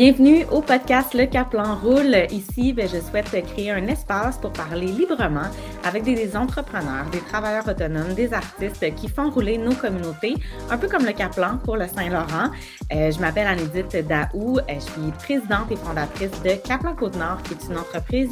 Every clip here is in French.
Bienvenue au podcast Le Caplan Roule. Ici, ben, je souhaite créer un espace pour parler librement avec des entrepreneurs, des travailleurs autonomes, des artistes qui font rouler nos communautés, un peu comme le Caplan pour le Saint-Laurent. Euh, je m'appelle Anédite Daou. Euh, je suis présidente et fondatrice de Caplan Côte-Nord, qui est une entreprise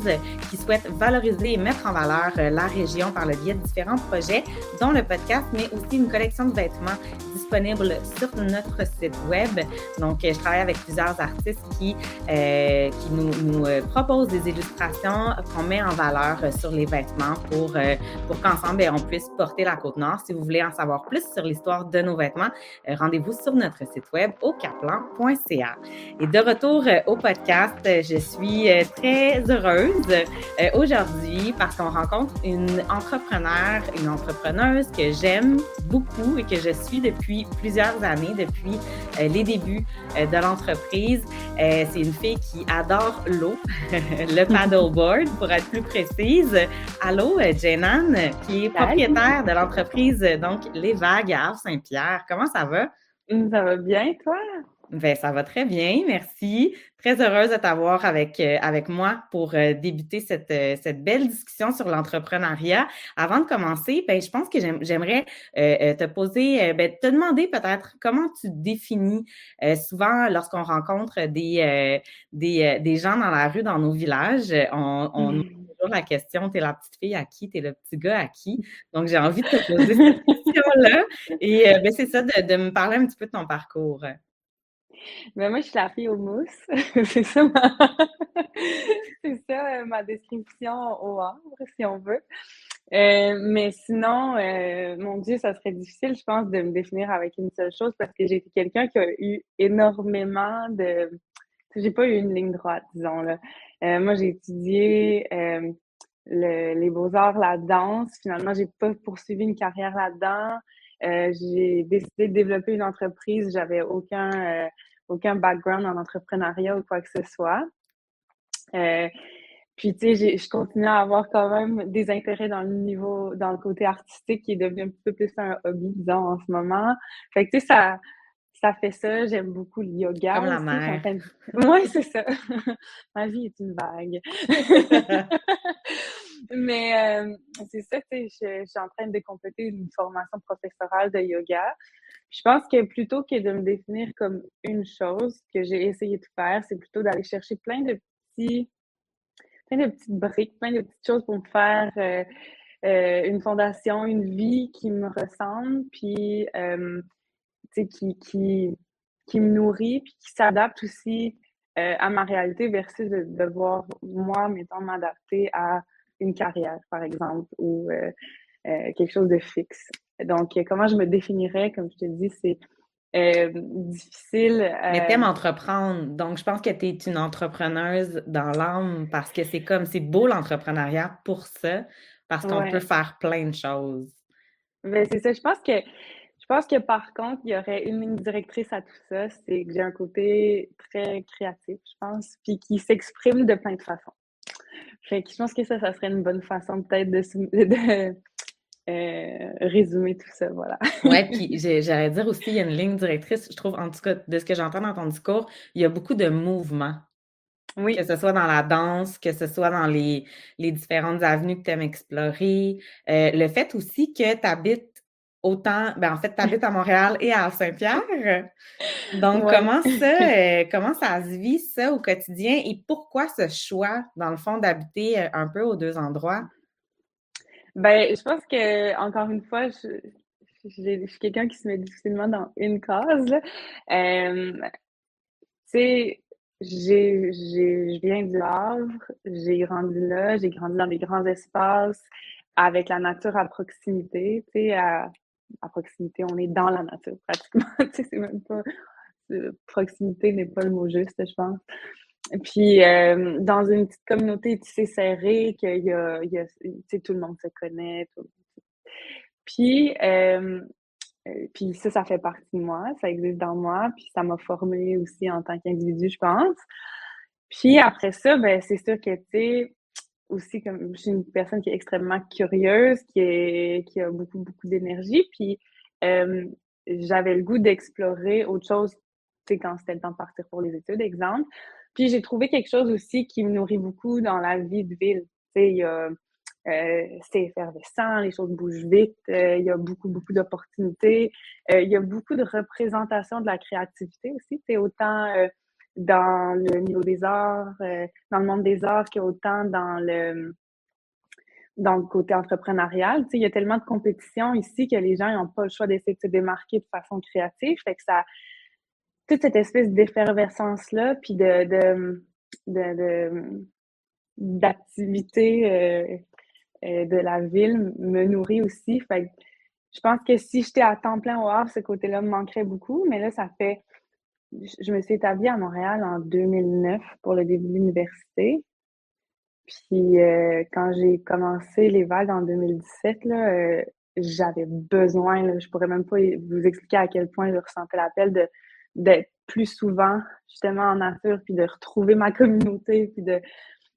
qui souhaite valoriser et mettre en valeur euh, la région par le biais de différents projets, dont le podcast, mais aussi une collection de vêtements disponible sur notre site web. Donc, je travaille avec plusieurs artistes qui, euh, qui nous, nous proposent des illustrations qu'on met en valeur sur les vêtements pour, euh, pour qu'ensemble, ben, on puisse porter la Côte-Nord. Si vous voulez en savoir plus sur l'histoire de nos vêtements, rendez-vous sur notre site web au caplan.ca. Et de retour au podcast, je suis très heureuse aujourd'hui parce qu'on rencontre une entrepreneur, une entrepreneuse que j'aime beaucoup et que je suis depuis plusieurs années, depuis les débuts de l'entreprise. Euh, c'est une fille qui adore l'eau, le paddleboard pour être plus précise. Allô, euh, Jenan, qui est propriétaire de l'entreprise donc Les Vagues à Saint-Pierre. Comment ça va? Ça va bien, toi? Ben, ça va très bien, merci. Très heureuse de t'avoir avec, euh, avec moi pour euh, débuter cette, euh, cette belle discussion sur l'entrepreneuriat. Avant de commencer, ben, je pense que j'aimerais te poser, ben, te demander peut-être comment tu définis souvent lorsqu'on rencontre des, des, des, gens dans la rue, dans nos villages, on, on mmh. Toujours la question, t'es la petite fille à qui, t'es le petit gars à qui? Donc, j'ai envie de te poser cette question-là. Et ben, c'est ça, de, me parler un petit peu de ton parcours. Mais moi, je suis la fille aux mousses. c'est ça, euh, ma description au arbre, si on veut. Euh, mais sinon, euh, mon Dieu, ça serait difficile, je pense, de me définir avec une seule chose parce que j'ai été quelqu'un qui a eu énormément de. J'ai pas eu une ligne droite, disons. Là. Moi, j'ai étudié le, les beaux-arts, la danse. Finalement, j'ai pas poursuivi une carrière là-dedans. j'ai décidé de développer une entreprise. J'avais aucun aucun background en entrepreneuriat ou quoi que ce soit. Euh, puis, tu sais, je continue à avoir quand même des intérêts dans le niveau, dans le côté artistique qui est devenu un peu plus un hobby, disons, en ce moment. Fait que, tu sais, ça, ça fait ça. J'aime beaucoup le yoga. Comme la mer. Oui, c'est ça. Ma vie est une vague. Mais euh, c'est ça, tu sais, je, suis en train de compléter une formation professorale de yoga. Je pense que plutôt que de me définir comme une chose que j'ai essayé de faire, c'est plutôt d'aller chercher plein de petits, plein de petites briques, plein de petites choses pour me faire euh, euh, une fondation, une vie qui me ressemble, puis qui, qui, qui me nourrit, puis qui s'adapte aussi à ma réalité versus de devoir, moi, mettons, m'adapter à une carrière, par exemple, ou quelque chose de fixe. Donc, euh, comment je me définirais, comme je te dis, c'est euh, difficile. Mais t'aimes euh, entreprendre. Donc, je pense que tu es une entrepreneuse dans l'âme parce que c'est comme, c'est beau l'entrepreneuriat pour ça, parce qu'on peut faire plein de choses. Mais ben, c'est ça. Je pense que pense que par contre, il y aurait une ligne directrice à tout ça, c'est que j'ai un côté très créatif, je pense, puis qui s'exprime de plein de façons. Fait que je pense que ça, ça serait une bonne façon peut-être de, de, euh, résumer tout ça, voilà. oui, puis j'allais dire aussi, il y a une ligne directrice, je trouve, en tout cas, de ce que j'entends dans ton discours, il y a beaucoup de mouvements. Oui. Que ce soit dans la danse, que ce soit dans les, les différentes avenues que tu aimes explorer. Euh, le fait aussi que tu habites autant, ben en fait, tu habites à Montréal et à Saint-Pierre. Donc, comment ça, euh, comment ça se vit, ça, au quotidien et pourquoi ce choix, dans le fond, d'habiter un peu aux deux endroits? Ben, je pense que, encore une fois, je, je, suis quelqu'un qui se met difficilement dans une case. Euh, tu sais, je viens du Havre, j'ai grandi là, j'ai grandi dans des grands espaces avec la nature à proximité. Tu sais, à, à proximité, on est dans la nature pratiquement. c'est même pas. Proximité n'est pas le mot juste, je pense. Puis, euh, dans une petite communauté tissée serrée, qu'il y a, y tout le monde se connaît. Puis, euh, euh, puis ça, ça fait partie de moi, ça existe dans moi, puis ça m'a formée aussi en tant qu'individu, je pense. Puis après ça, ben c'est sûr que, tu sais, aussi, comme je suis une personne qui est extrêmement curieuse, qui, est, qui a beaucoup, beaucoup d'énergie, puis j'avais le goût d'explorer autre chose quand c'était le temps de partir pour les études, exemple. Puis j'ai trouvé quelque chose aussi qui me nourrit beaucoup dans la vie de ville. Tu euh, c'est effervescent, les choses bougent vite, euh, il y a beaucoup, beaucoup d'opportunités, euh, il y a beaucoup de représentation de la créativité aussi, c'est autant dans le niveau des arts, dans le monde des arts qu'autant dans le dans le côté entrepreneurial. Tu sais, il y a tellement de compétition ici que les gens n'ont pas le choix d'essayer de se démarquer de façon créative. Fait que ça, toute cette espèce d'effervescence-là, puis de, de, de, d'activité euh, de la ville me nourrit aussi. Fait je pense que si j'étais à temps plein au Havre, ce côté-là me manquerait beaucoup. Mais là, ça fait. Je me suis établie à Montréal en 2009 pour le début de l'université. Puis euh, quand j'ai commencé les vagues en 2017, là, euh, j'avais besoin, là, je pourrais même pas vous expliquer à quel point je ressentais l'appel de d'être plus souvent justement en nature, puis de retrouver ma communauté, puis de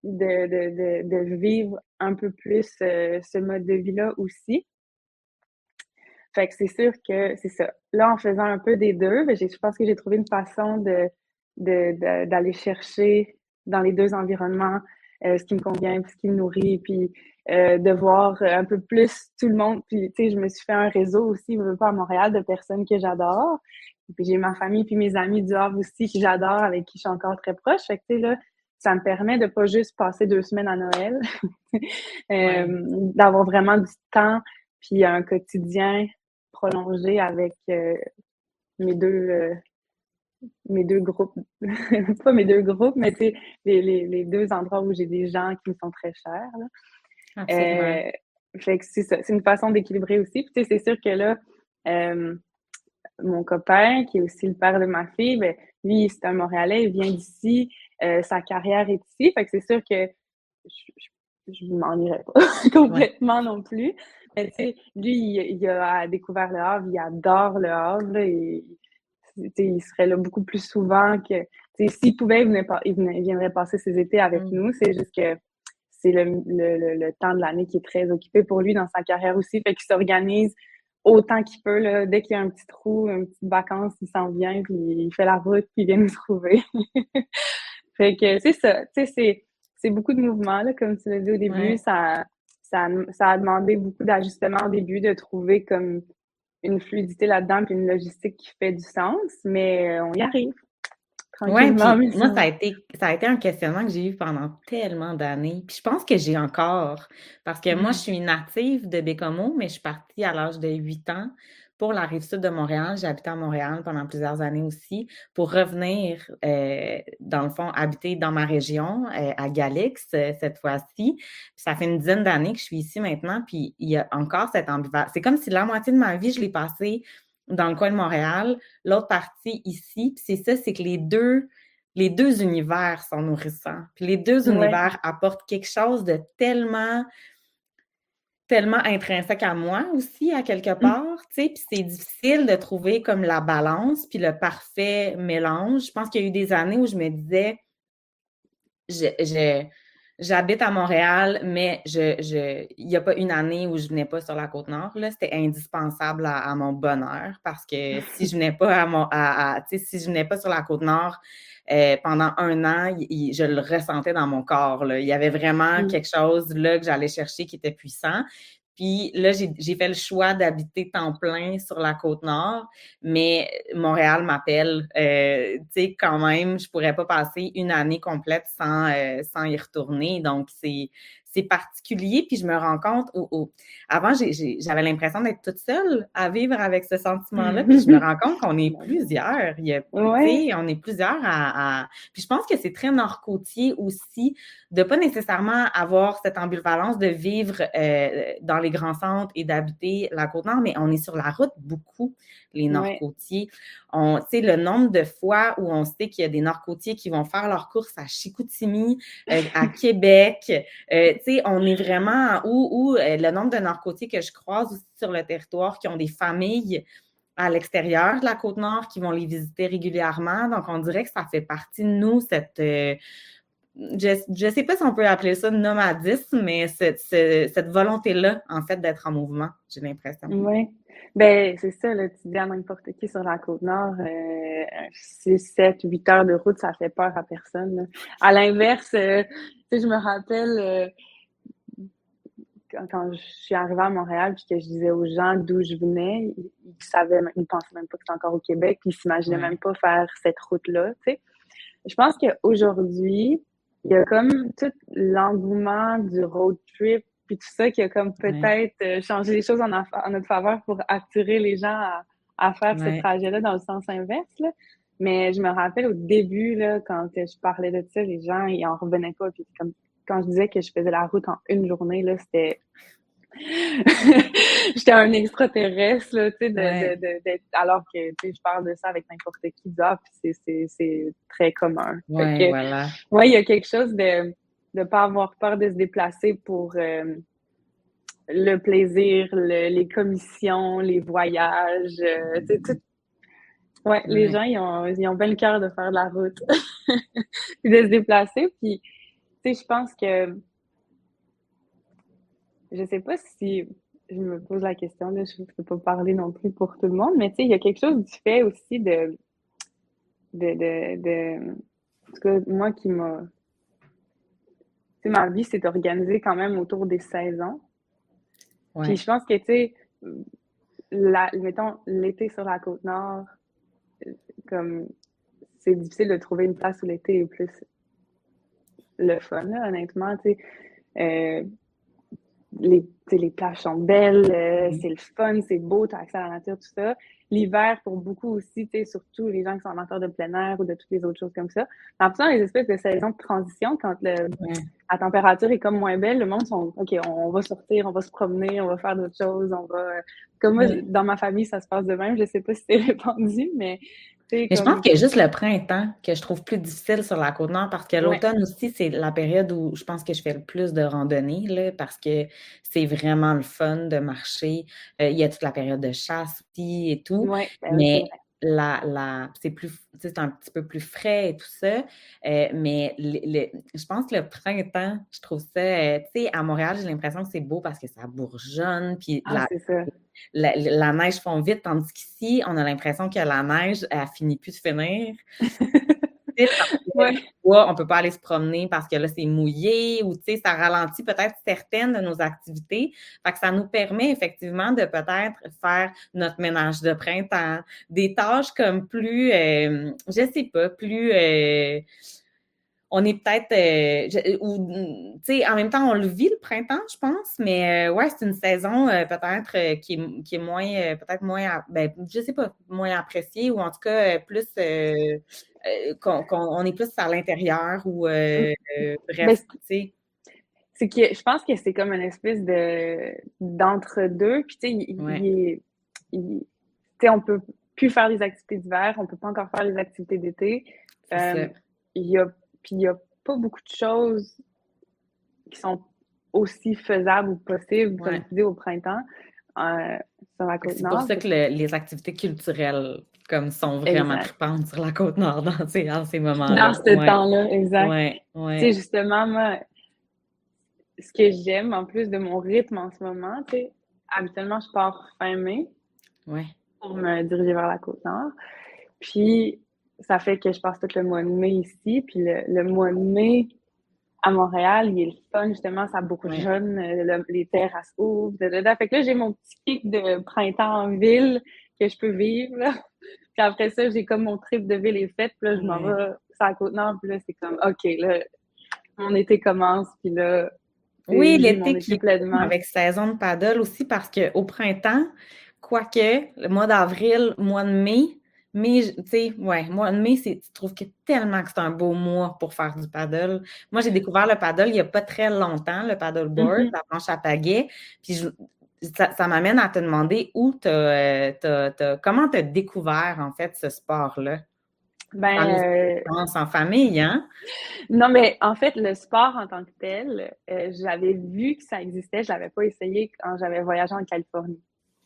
de, de, de, vivre un peu plus euh, ce mode de vie-là aussi. Fait que c'est sûr que c'est ça. Là, en faisant un peu des deux, ben, je pense que j'ai trouvé une façon de, d'aller chercher dans les deux environnements euh, ce qui me convient, ce qui me nourrit, puis euh, de voir un peu plus tout le monde. Puis, tu sais, je me suis fait un réseau aussi, je veux pas à Montréal, de personnes que j'adore. Puis j'ai ma famille, puis mes amis du Havre aussi que j'adore, avec qui je suis encore très proche. Fait que, tu sais, là, ça me permet de pas juste passer deux semaines à Noël, euh, d'avoir vraiment du temps, puis un quotidien prolongé avec euh, mes deux euh, mes deux groupes, pas mes deux groupes, mais les, les, les, deux endroits où j'ai des gens qui me sont très chers. Là. fait que c'est ça, c'est une façon d'équilibrer aussi. Puis c'est sûr que là, mon copain, qui est aussi le père de ma fille, ben, lui, c'est un Montréalais, il vient d'ici, euh, sa carrière est ici. Fait que c'est sûr que je, ne m'en irais pas complètement non plus. Mais tu sais, lui, il, a découvert le Havre, il adore le Havre, et il serait là beaucoup plus souvent que. S'il pouvait, il, il, viendrait passer ses étés avec mm. nous. C'est juste que c'est le, le, le, temps de l'année qui est très occupé pour lui dans sa carrière aussi. Fait qu'il s'organise autant qu'il peut. Là, dès qu'il y a un petit trou, une petite vacance, il s'en vient, puis il fait la route, puis il vient nous trouver. fait que c'est ça. Tu sais, c'est beaucoup de mouvements, là, comme tu l'as dit au début. Ça, ça, ça a demandé beaucoup d'ajustements au début, de trouver comme une fluidité là-dedans, puis une logistique qui fait du sens, mais euh, on y arrive. Oui, moi, ça a, été, ça a été un questionnement que j'ai eu pendant tellement d'années. Puis je pense que j'ai encore. Parce que moi, je suis native de Bécomo, mais je suis partie à l'âge de 8 ans pour la rive sud de Montréal. J'ai habité à Montréal pendant plusieurs années aussi pour revenir, euh, dans le fond, habiter dans ma région, euh, à Galix, euh, cette fois-ci. Ça fait une dizaine d'années que je suis ici maintenant, puis il y a encore cette ambivalence. C'est comme si la moitié de ma vie, je l'ai passée dans le coin de Montréal, l'autre partie ici. Puis c'est ça, c'est que les deux, les deux univers sont nourrissants. Puis les deux univers apportent quelque chose de tellement tellement intrinsèque à moi aussi, à quelque mmh. part, tu sais, puis c'est difficile de trouver comme la balance, puis le parfait mélange. Je pense qu'il y a eu des années où je me disais, je, J'habite à Montréal, mais je, je, il n'y a pas une année où je venais pas sur la côte nord. C'était indispensable à, mon bonheur parce que si je venais pas à mon, à, si je venais pas sur la côte nord euh, pendant un an, je le ressentais dans mon corps. Là. Il y avait vraiment mmh. quelque chose là que j'allais chercher qui était puissant. Puis là, j'ai fait le choix d'habiter temps plein sur la côte nord, mais Montréal m'appelle. Euh, tu sais, quand même, je pourrais pas passer une année complète sans, euh, sans y retourner. Donc, c'est c'est particulier, puis je me rends compte, avant, j'avais l'impression d'être toute seule à vivre avec ce sentiment-là, puis je me rends compte qu'on est plusieurs. Il y a, On est plusieurs à, Puis je pense que c'est très nord-côtier aussi de pas nécessairement avoir cette ambivalence de vivre euh, dans les grands centres et d'habiter la Côte-Nord, mais on est sur la route beaucoup, les nord-côtiers. On sait le nombre de fois où on sait qu'il y a des nord-côtiers qui vont faire leurs courses à Chicoutimi, euh, à Québec. Euh, on est vraiment où, euh, le nombre de narcotiques que je croise aussi sur le territoire qui ont des familles à l'extérieur de la Côte-Nord qui vont les visiter régulièrement. Donc, on dirait que ça fait partie de nous, cette, euh, je ne sais pas si on peut appeler ça nomadisme, mais cette, volonté-là, en fait, d'être en mouvement, j'ai l'impression. Oui. Ben, c'est ça, là, tu dis à n'importe qui sur la côte nord, 6, 7, 8 heures de route, ça fait peur à personne. À l'inverse, euh, je me rappelle euh, quand, je suis arrivée à Montréal puis que je disais aux gens d'où je venais, ils, ne savaient, ils pensaient même pas que j'étais encore au Québec, ils s'imaginaient même pas faire cette route-là, tu sais. Je pense qu'aujourd'hui, il y a comme tout l'engouement du road trip puis tout ça qui a comme peut-être euh, changé les choses en, notre faveur pour attirer les gens à, faire ce trajet-là dans le sens inverse. Là. Mais je me rappelle au début, là, quand je parlais de ça, les gens, ils en revenaient pas. Puis comme quand je disais que je faisais la route en une journée, là, c'était J'étais un extraterrestre, là, tu sais, de, alors que, tu sais, je parle de ça avec n'importe qui, puis c'est très commun. Ouais, voilà. Ouais, il y a quelque chose de ne pas avoir peur de se déplacer pour euh, le plaisir, les commissions, les voyages, euh, tu sais, Ouais, les gens, ils ont, ils ont bien le cœur de faire de la route, puis de se déplacer. Puis, tu sais, je pense que je sais pas si je me pose la question, là, je ne peux pas parler non plus pour tout le monde, mais tu sais, il y a quelque chose du fait aussi de. de, de, de en tout cas, moi qui m'a. Tu sais, ma vie s'est organisée quand même autour des saisons. Puis je pense que, tu sais, mettons, l'été sur la côte nord, comme c'est difficile de trouver une place où l'été est plus le fun, là, honnêtement. Euh, les, les plages sont belles, euh, mm-hmm. c'est le fun, c'est beau, tu as accès à la nature, tout ça. L'hiver, pour beaucoup aussi, surtout les gens qui sont amateurs de plein air ou de toutes les autres choses comme ça. En plus, les espèces de saisons de transition, quand le, la température est comme moins belle, le monde sont OK, on, va sortir, on va se promener, on va faire d'autres choses, on va. Comme moi, dans ma famille, ça se passe de même. Je sais pas si c'est répandu, mais mais je pense a juste le printemps que je trouve plus difficile sur la côte nord parce que l'automne aussi, c'est la période où je pense que je fais le plus de randonnées là, parce que c'est vraiment le fun de marcher. Euh, il y a toute la période de chasse aussi et tout. Ben mais la, la, c'est plus c'est un petit peu plus frais et tout ça. Euh, mais je pense que le printemps, je trouve ça, euh, tu sais, à Montréal, j'ai l'impression que c'est beau parce que ça bourgeonne. Puis ah, la, la, neige fond vite, tandis qu'ici, on a l'impression que la neige, elle finit plus de finir. ouais. on peut pas aller se promener parce que là, c'est mouillé ou, tu sais, ça ralentit peut-être certaines de nos activités. Fait que ça nous permet effectivement de peut-être faire notre ménage de printemps, des tâches comme plus, euh, je sais pas, plus... Euh, on est peut-être euh, ou tu sais en même temps on le vit le printemps je pense mais ouais c'est une saison peut-être qui, est, qui est moins peut-être moins ben je sais pas moins appréciée ou en tout cas plus euh, qu'on est plus à l'intérieur ou euh, euh, bref, tu sais. C'est que je pense que c'est comme une espèce de d'entre-deux. Puis tu sais, il, on peut plus faire les activités d'hiver, on peut pas encore faire les activités d'été. il y a, puis il n'y a pas beaucoup de choses qui sont aussi faisables ou possibles, comme tu dis, au printemps. sur la côte C'est pour ça que les activités culturelles comme sont vraiment tripantes sur la côte nord dans, ces, ces moments-là. Dans ce temps-là, exact. Ouais, Tu sais, justement, moi, ce que j'aime, en plus de mon rythme en ce moment, tu sais, habituellement, je pars fin mai pour me diriger vers la côte nord. Puis, ça fait que je passe tout le mois de mai ici. Puis, le, mois de mai, à Montréal, il est le fun, justement, ça bourgeonne, ouais. les terrasses ouvrent, Fait que là, j'ai mon petit pic de printemps en ville que je peux vivre. Puis après ça, j'ai comme mon trip de ville est fait. Puis là, je m'en vais sur la Côte-Nord. Puis là, c'est comme, OK, là, mon été commence. Puis là, oui, l'été qui pleinement. avec saison de paddle aussi parce qu'au printemps, quoique, le mois d'avril, mois de mai, mais, tu sais, ouais, mois de mai, c'est, tu trouves que tellement que c'est un beau mois pour faire du paddle. Moi, j'ai découvert le paddle il n'y a pas très longtemps, le paddleboard, mm-hmm. la planche à pagaie. Puis, je, ça, m'amène à te demander où tu euh, comment tu as découvert en fait ce sport-là? Ben, euh, en famille, hein? Non, mais en fait, le sport en tant que tel, euh, j'avais vu que ça existait, je l'avais pas essayé quand j'avais voyagé en Californie.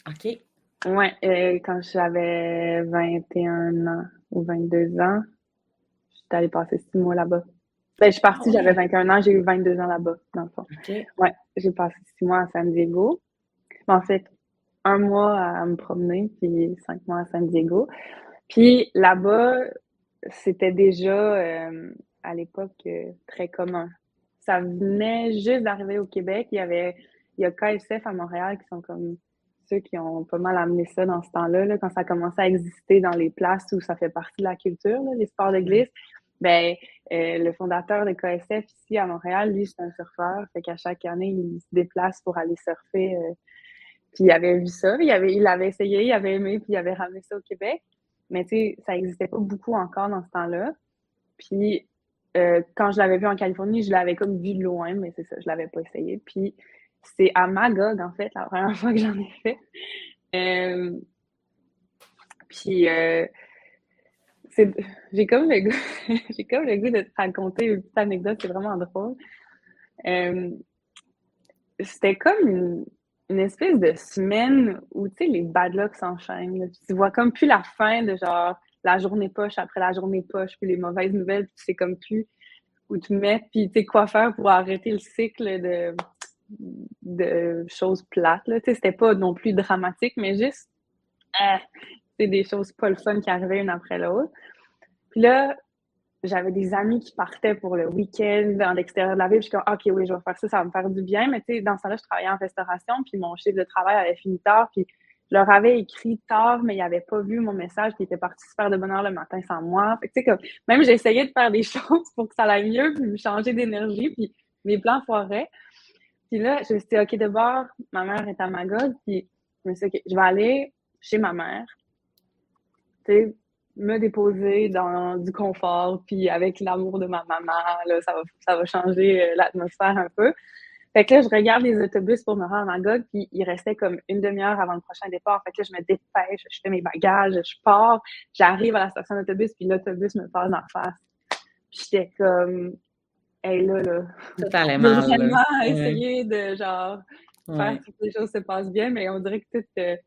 OK. Ouais, quand j'avais 21 ans ou 22 ans, j'étais allée passer six mois là-bas. Ben, je suis partie, j'avais 21 ans, j'ai eu 22 ans là-bas, dans le fond. Ouais, j'ai passé six mois à San Diego. En fait, un mois à me promener, puis cinq mois à San Diego. Puis là-bas, c'était déjà euh, à l'époque euh, très commun. Ça venait juste d'arriver au Québec. Il y avait il y a KSF à Montréal qui sont comme ceux qui ont pas mal amené ça dans ce temps-là, là, quand ça a à exister dans les places où ça fait partie de la culture, les sports de. Ben, euh, le fondateur de KSF ici à Montréal, lui, c'est un surfeur. Fait qu'à chaque année, il se déplace pour aller surfer. Euh, puis il avait vu ça, il avait, il essayé, il avait aimé, puis il avait ramené ça au Québec. Mais tu sais, ça n'existait pas beaucoup encore dans ce temps-là. Puis euh, quand je l'avais vu en Californie, je l'avais comme vu de loin, mais c'est ça, je l'avais pas essayé. Puis c'est à Magog, en fait, la première fois que j'en ai fait. Euh, puis euh, j'ai comme le goût, j'ai comme le goût de te raconter une petite anecdote, c'est vraiment drôle. c'était comme une, une espèce de semaine où, tu sais, les bad luck s'enchaînent. Tu vois comme plus la fin de genre la journée poche après la journée poche, puis les mauvaises nouvelles, puis c'est comme plus où tu mets, puis tu sais quoi faire pour arrêter le cycle de, de choses plates. Tu sais, c'était pas non plus dramatique, mais juste, euh, c'est des choses pas le fun qui arrivaient une après l'autre. Puis là, j'avais des amis qui partaient pour le week-end dans l'extérieur de la ville. Je suis OK, oui, je vais faire ça, ça va me faire du bien. Mais tu sais, dans ce temps-là, je travaillais en restauration, puis mon chiffre de travail avait fini tard, puis je leur avais écrit tard, mais ils n'avaient pas vu mon message, puis ils étaient partis faire de bonne heure le matin sans moi. Fait que, comme, même j'essayais de faire des choses pour que ça aille mieux, puis me changer d'énergie, puis mes plans foiraient. Puis là, je me suis dit, OK, d'abord, ma mère est à Magog, puis je me suis dit, OK, je vais aller chez ma mère. Tu sais, me déposer dans du confort, puis avec l'amour de ma maman, là, ça va, ça va changer euh, l'atmosphère un peu. Fait que là, je regarde les autobus pour me rendre à Magog, puis il restait comme une demi-heure avant le prochain départ. Fait que là, je me dépêche, je fais mes bagages, je pars, j'arrive à la station d'autobus, puis l'autobus me passe en face. Puis j'étais comme, hey là, là. Tout allait mal. J'ai vraiment essayé de, genre, faire que les choses se passent bien, mais on dirait que tout, euh,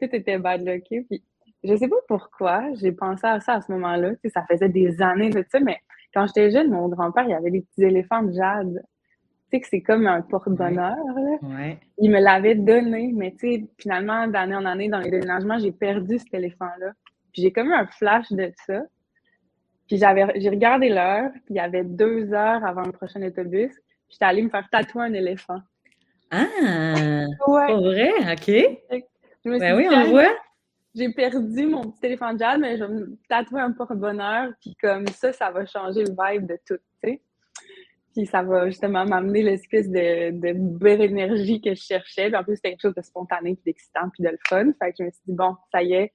tout était bad lucké. Puis je sais pas pourquoi, j'ai pensé à ça à ce moment-là. Tu sais, ça faisait des années de ça, mais quand j'étais jeune, mon grand-père, il avait des petits éléphants de jade. Tu sais, que c'est comme un porte-bonheur. Ouais. Il me l'avait donné, mais tu sais, finalement, d'année en année, dans les déménagements, j'ai perdu cet éléphant-là. Puis j'ai comme eu un flash de ça. Puis j'avais, j'ai regardé l'heure, puis il y avait deux heures avant le prochain autobus. Puis j'étais allée me faire tatouer un éléphant. Ah! Ouais. Pour vrai? OK. Je me ben oui, on voit j'ai perdu mon petit éléphant de jade, mais je vais me tatouer un porte-bonheur, puis comme ça, ça va changer le vibe de tout, tu sais. Puis ça va justement m'amener l'espèce de, de belle énergie que je cherchais. Puis en plus, c'était quelque chose de spontané, puis d'excitant, puis de le fun. Fait que je me suis dit, bon, ça y est,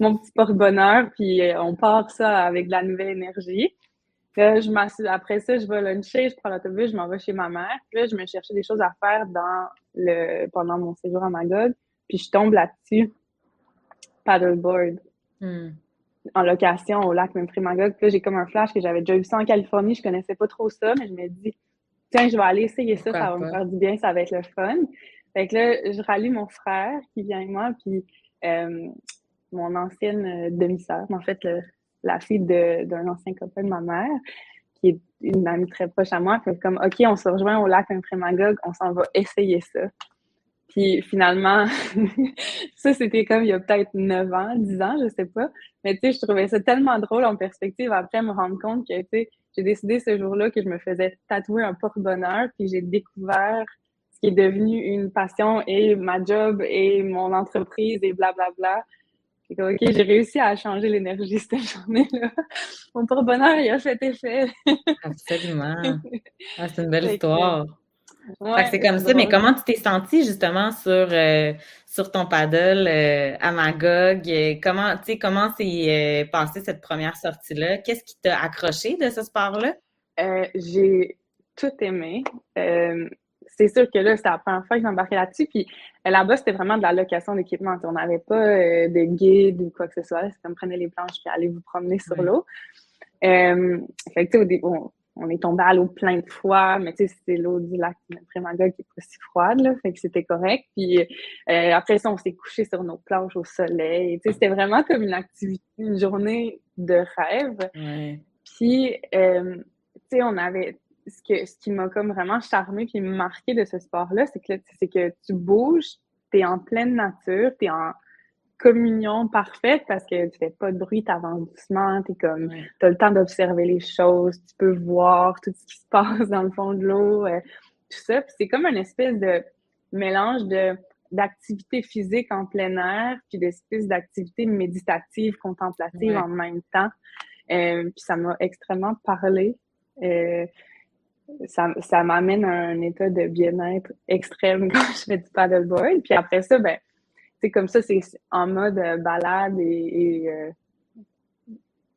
mon petit porte-bonheur, puis euh, on part ça avec de la nouvelle énergie. Je après ça, je vais luncher, je prends l'autobus, je m'en vais chez ma mère. Puis là, je me cherchais des choses à faire dans le, pendant mon séjour à Magog. Puis je tombe là-dessus paddleboard hmm. en location au lac Memphremagog. Puis là, j'ai comme un flash que j'avais déjà vu ça en Californie. Je connaissais pas trop ça, mais je me dis, tiens, je vais aller essayer ça, ça va me faire du bien, ça va être le fun. Fait que là, je rallie mon frère qui vient avec moi, puis euh, mon ancienne euh, demi-sœur, en fait, la fille d'un ancien copain de ma mère, qui est une amie très proche à moi. Fait comme, OK, on se rejoint au lac Memphremagog, on s'en va essayer ça. Puis finalement, ça, c'était comme il y a peut-être 9 ans, 10 ans, je sais pas. Mais tu sais, je trouvais ça tellement drôle en perspective après me rendre compte que, tu sais, j'ai décidé ce jour-là que je me faisais tatouer un porte-bonheur, puis j'ai découvert ce qui est devenu une passion et ma job et mon entreprise et blablabla. Bla, bla. OK, j'ai réussi à changer l'énergie cette journée-là. Mon porte-bonheur, il a fait effet. Absolument. Ah, c'est une belle histoire c'est comme ça, mais comment tu t'es senti justement sur, euh, sur ton paddle euh, à Magog? Comment, comment s'est euh, passée cette première sortie-là? Qu'est-ce qui t'a accroché de ce sport-là? j'ai tout aimé. c'est sûr que là, c'était la première fois que j'embarquais là-dessus. Puis là-bas, c'était vraiment de la location d'équipement. On n'avait pas de guide ou quoi que ce soit. C'est comme prenez les planches et allez vous promener sur l'eau. fait que, au début, on est tombé à l'eau plein de fois, mais tu sais, c'était l'eau du lac Prémaga qui est pas si froide, là, fait que c'était correct. Puis euh, après ça, on s'est couché sur nos planches au soleil. Tu sais, c'était vraiment comme une activité, une journée de rêve. Puis, euh, tu sais, on avait ce, que, ce qui m'a comme vraiment charmé puis marqué de ce sport-là, c'est que, c'est que tu bouges, tu es en pleine nature, tu es en communion parfaite parce que tu fais pas de bruit, tu avances doucement, tu comme as le temps d'observer les choses, tu peux voir tout ce qui se passe dans le fond de l'eau, euh, tout ça. c'est comme une espèce de mélange de d'activité physique en plein air, puis d'espèce d'activité méditative, contemplative en même temps. Euh, puis ça m'a extrêmement parlé. Euh, ça, ça m'amène à un état de bien-être extrême quand je fais du paddleboard. Puis après ça, ben, c'est comme ça, c'est en mode euh, balade et, euh,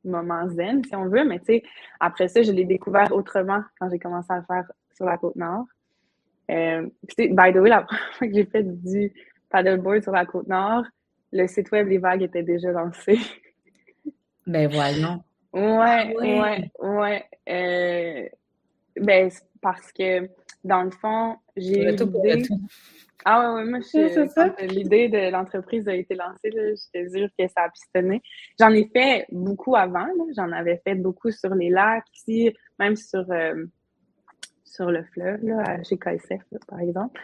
moment zen, si on veut. Mais tu sais, après ça, je l'ai découvert autrement quand j'ai commencé à le faire sur la côte nord. Euh, by the way, la première fois que j'ai fait du paddleboard sur la côte nord, le site web Les Vagues était déjà lancé. Ben voyons. Ouais, ah ouais, ouais. Euh, ben, parce que, dans le fond, j'ai eu l'idée... Ah ouais, ouais moi, je, l'idée de l'entreprise a été lancée, j'étais sûre que ça a pistonné. J'en ai fait beaucoup avant, j'en avais fait beaucoup sur les lacs ici, même sur, euh, sur le fleuve, là, chez KSF, par exemple.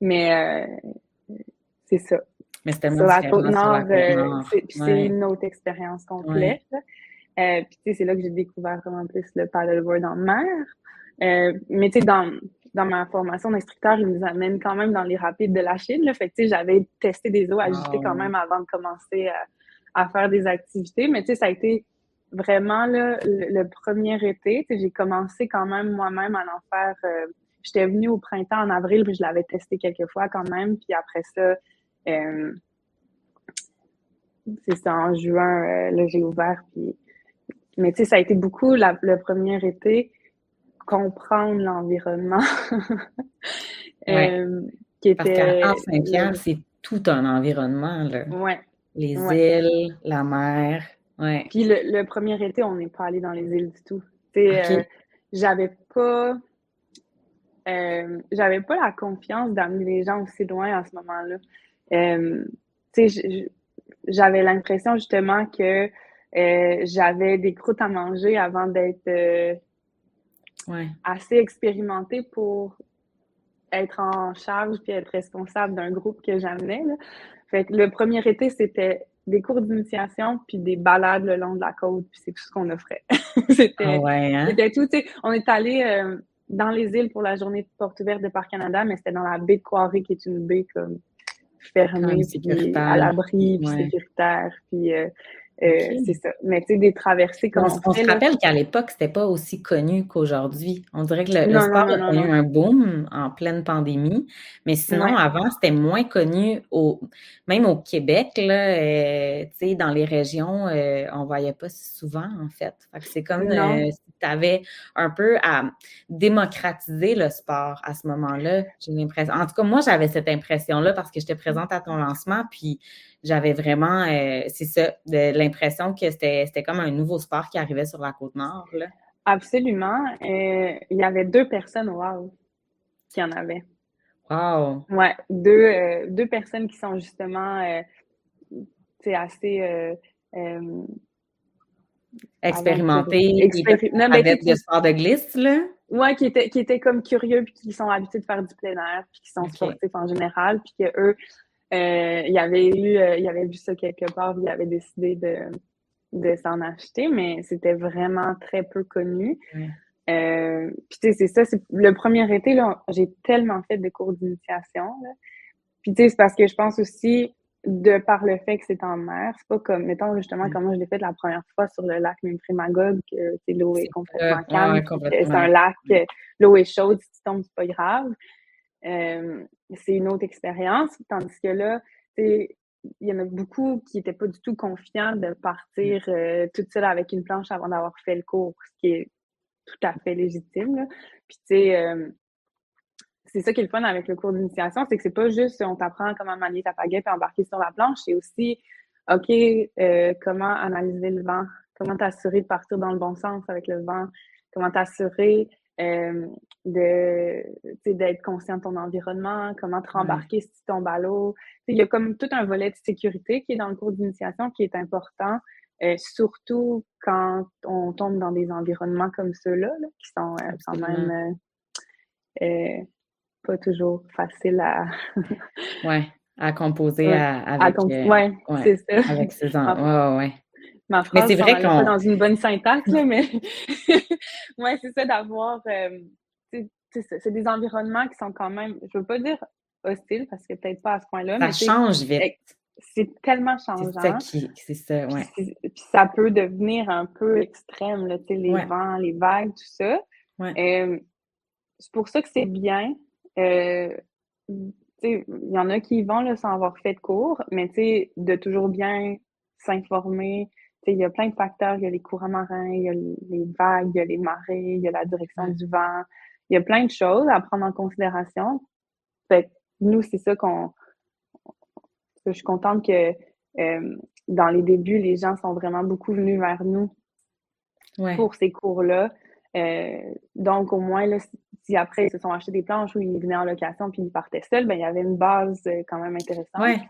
Mais euh, c'est ça. Mais c'était sur la côte nord, euh, c'est une autre expérience complète. Euh, puis, tu sais, c'est là que j'ai découvert vraiment plus le paddleboard en mer. Euh, mais, tu sais, dans, dans ma formation d'instructeur, ils nous amènent quand même dans les rapides de la Chine. Là. Fait que, tu sais, j'avais testé des eaux agitées quand même avant de commencer à, à faire des activités. Mais, tu sais, ça a été vraiment là, le, premier été. J'ai commencé quand même moi-même à en faire. Euh, j'étais venue au printemps en avril, puis je l'avais testé quelques fois quand même. Puis après ça, euh, c'est ça, en juin, là, j'ai ouvert, puis mais tu sais, ça a été beaucoup le premier été, comprendre l'environnement. euh, qui était, Parce qu'à Saint-Pierre, c'est tout un environnement. Là. Ouais. Les îles, la mer. Ouais. Puis le, premier été, on n'est pas allé dans les îles du tout. Euh, j'avais pas. Euh, j'avais pas la confiance d'amener les gens aussi loin à ce moment-là. Euh, j'avais l'impression justement que j'avais des croûtes à manger avant d'être euh, assez expérimentée pour être en charge puis être responsable d'un groupe que j'amenais. Fait que le premier été, c'était des cours d'initiation puis des balades le long de la côte, puis c'est tout ce qu'on offrait. c'était ah hein? c'était tout. On est allé euh, dans les îles pour la journée de porte ouverte de Parc Canada, mais c'était dans la baie de Quarry, qui est une baie comme fermée, puis à l'abri, puis sécuritaire. Puis euh, c'est ça. Mais tu sais, des traversées comme on, on, se rappelle qu'à l'époque, c'était pas aussi connu qu'aujourd'hui. On dirait que le, sport a connu un boom en pleine pandémie, mais sinon, avant, c'était moins connu, au, même au Québec, là, euh, tu sais, dans les régions, euh, on voyait pas si souvent, en fait. fait c'est comme si tu avais un peu à démocratiser le sport à ce moment-là, j'ai l'impression. En tout cas, moi, j'avais cette impression-là parce que j'étais présente à ton lancement, puis j'avais vraiment, euh, c'est ça, l'impression que c'était comme un nouveau sport qui arrivait sur la côte nord. Là. Absolument. Euh, il y avait deux personnes wow qui en avaient. Wow! Ouais, deux, euh, deux personnes qui sont justement c'est assez expérimentées avec le sport de glisse, là. Ouais, qui étaient, qui étaient comme curieux puis qui sont habitués de faire du plein air puis qui sont sportifs en général puis que eux euh, il avait eu, euh, il avait vu ça quelque part, il avait décidé de, de s'en acheter, mais c'était vraiment très peu connu. Euh, puis tu sais, c'est ça, c'est le premier été, là, j'ai tellement fait de cours d'initiation. Puis tu sais, c'est parce que je pense aussi, de par le fait que c'est en mer, c'est pas comme, mettons justement, comme moi je l'ai fait la première fois sur le lac Memphremagog, que l'eau est complètement calme, c'est un lac, l'eau est chaude, si tu tombes, c'est pas grave. Euh, c'est une autre expérience. Tandis que là, il y en a beaucoup qui n'étaient pas du tout confiants de partir euh, toute seule avec une planche avant d'avoir fait le cours, ce qui est tout à fait légitime. Puis, tu sais, euh, c'est ça qui est le fun avec le cours d'initiation, c'est que c'est pas juste on t'apprend comment manier ta pagaie et embarquer sur la planche, c'est aussi, OK, comment analyser le vent, comment t'assurer de partir dans le bon sens avec le vent, comment t'assurer euh, de d'être conscient de ton environnement, comment te rembarquer si tu tombes à l'eau. Il y a comme tout un volet de sécurité qui est dans le cours d'initiation qui est important surtout quand on tombe dans des environnements comme ceux-là, qui sont quand même pas toujours faciles à... ouais, à composer avec... ouais, c'est ça. Avec enfants. Ouais, ouais. Ma phrase, mais c'est vrai qu'on... dans une bonne syntaxe, là, mais... ouais, c'est ça d'avoir... c'est des environnements qui sont quand même, je veux pas dire hostiles, parce que peut-être pas à ce point-là. Ça change vite c'est tellement changeant. C'est ça, ouais. Puis, ça peut devenir un peu extrême, là, les vents, les vagues, tout ça. Euh, c'est pour ça que c'est bien. Euh, il y en a qui y vont là, sans avoir fait de cours, mais de toujours bien s'informer. Il y a plein de facteurs. Il y a les courants marins, il y a les vagues, il y a les marées, il y a la direction du vent. Il y a plein de choses à prendre en considération. Fait nous, c'est ça qu'on je suis contente que euh, dans les débuts, les gens sont vraiment beaucoup venus vers nous pour ces cours-là. Euh, donc, au moins, là, si après ils se sont achetés des planches ou ils venaient en location puis ils partaient seuls, ben, il y avait une base euh, quand même intéressante. Ouais.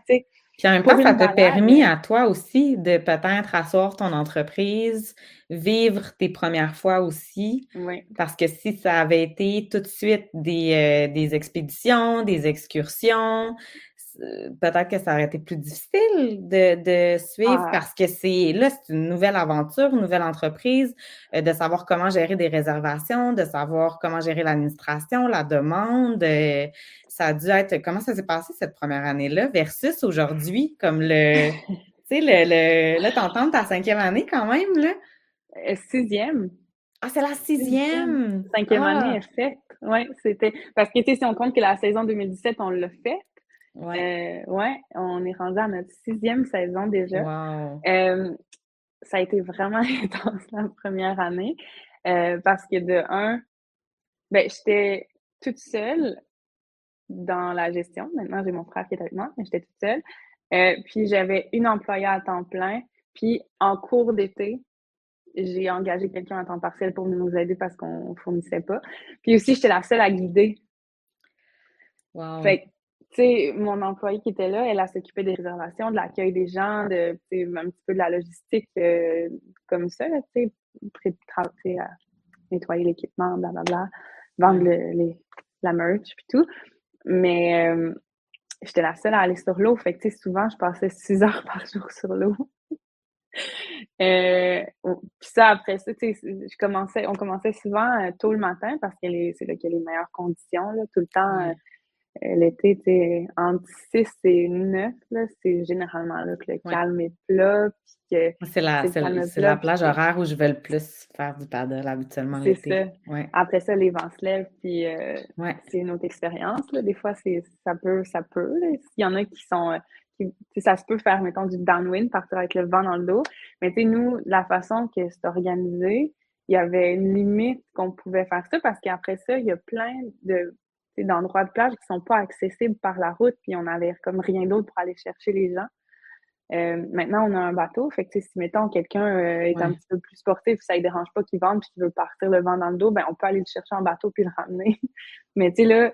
Puis en même temps, ça t'a permis à toi aussi de peut-être asseoir ton entreprise, vivre tes premières fois aussi. Oui. Parce que si ça avait été tout de suite des, des expéditions, des excursions, euh, peut-être que ça aurait été plus difficile de, suivre ah. parce que c'est là, c'est une nouvelle aventure, une nouvelle entreprise, euh, de savoir comment gérer des réservations, de savoir comment gérer l'administration, la demande. Euh, ça a dû être comment ça s'est passé cette première année-là versus aujourd'hui, comme le tu sais, le, le là, t'entends ta cinquième année quand même, là? Sixième. Ah, c'est la sixième! Cinquième année est faite. Oui, c'était. Parce que, tu sais, si on compte que la saison 2017, on l'a fait, Ouais. Euh, ouais, on est rendu à notre sixième saison déjà. Euh, ça a été vraiment intense la première année euh, parce que de un, ben, j'étais toute seule dans la gestion. Maintenant, j'ai mon frère qui est avec moi, mais j'étais toute seule. puis j'avais une employée à temps plein. Puis en cours d'été, j'ai engagé quelqu'un à temps partiel pour nous aider parce qu'on fournissait pas. Puis aussi, j'étais la seule à guider. Wow sais, mon employée qui était là, elle a s'occupé des réservations, de l'accueil des gens, de, un petit peu de la logistique euh, comme ça, tu sais, nettoyer l'équipement, blablabla, vendre les, la merch puis tout. Mais euh, j'étais la seule à aller sur l'eau. Fait que, souvent, je passais six heures par jour sur l'eau. euh, puis ça, après ça, tu sais, je commençais, on commençait souvent tôt le matin parce que c'est là qu'il y a les meilleures conditions, là, tout le temps. L'été, tu entre 6 et 9, c'est généralement là que le calme est plat. C'est la, la, plage horaire où je vais le plus faire du paddle habituellement l'été. Ouais. Après ça, les vents se lèvent, puis euh, c'est une autre expérience. Des fois, ça peut, ça peut. Il y en a qui sont. Euh, qui, ça se peut faire, mettons, du downwind, partir avec le vent dans le dos. Mais tu sais, nous, la façon que c'est organisé, il y avait une limite qu'on pouvait faire ça parce qu'après ça, il y a plein de d'endroits de plage qui sont pas accessibles par la route, puis on n'avait comme rien d'autre pour aller chercher les gens. Euh, maintenant, on a un bateau. Fait que, si, mettons, quelqu'un euh, est un petit peu plus sportif, ça ne dérange pas qu'il vende puis qu'il veut partir le vent dans le dos, ben, on peut aller le chercher en bateau puis le ramener. Mais, tu sais, là,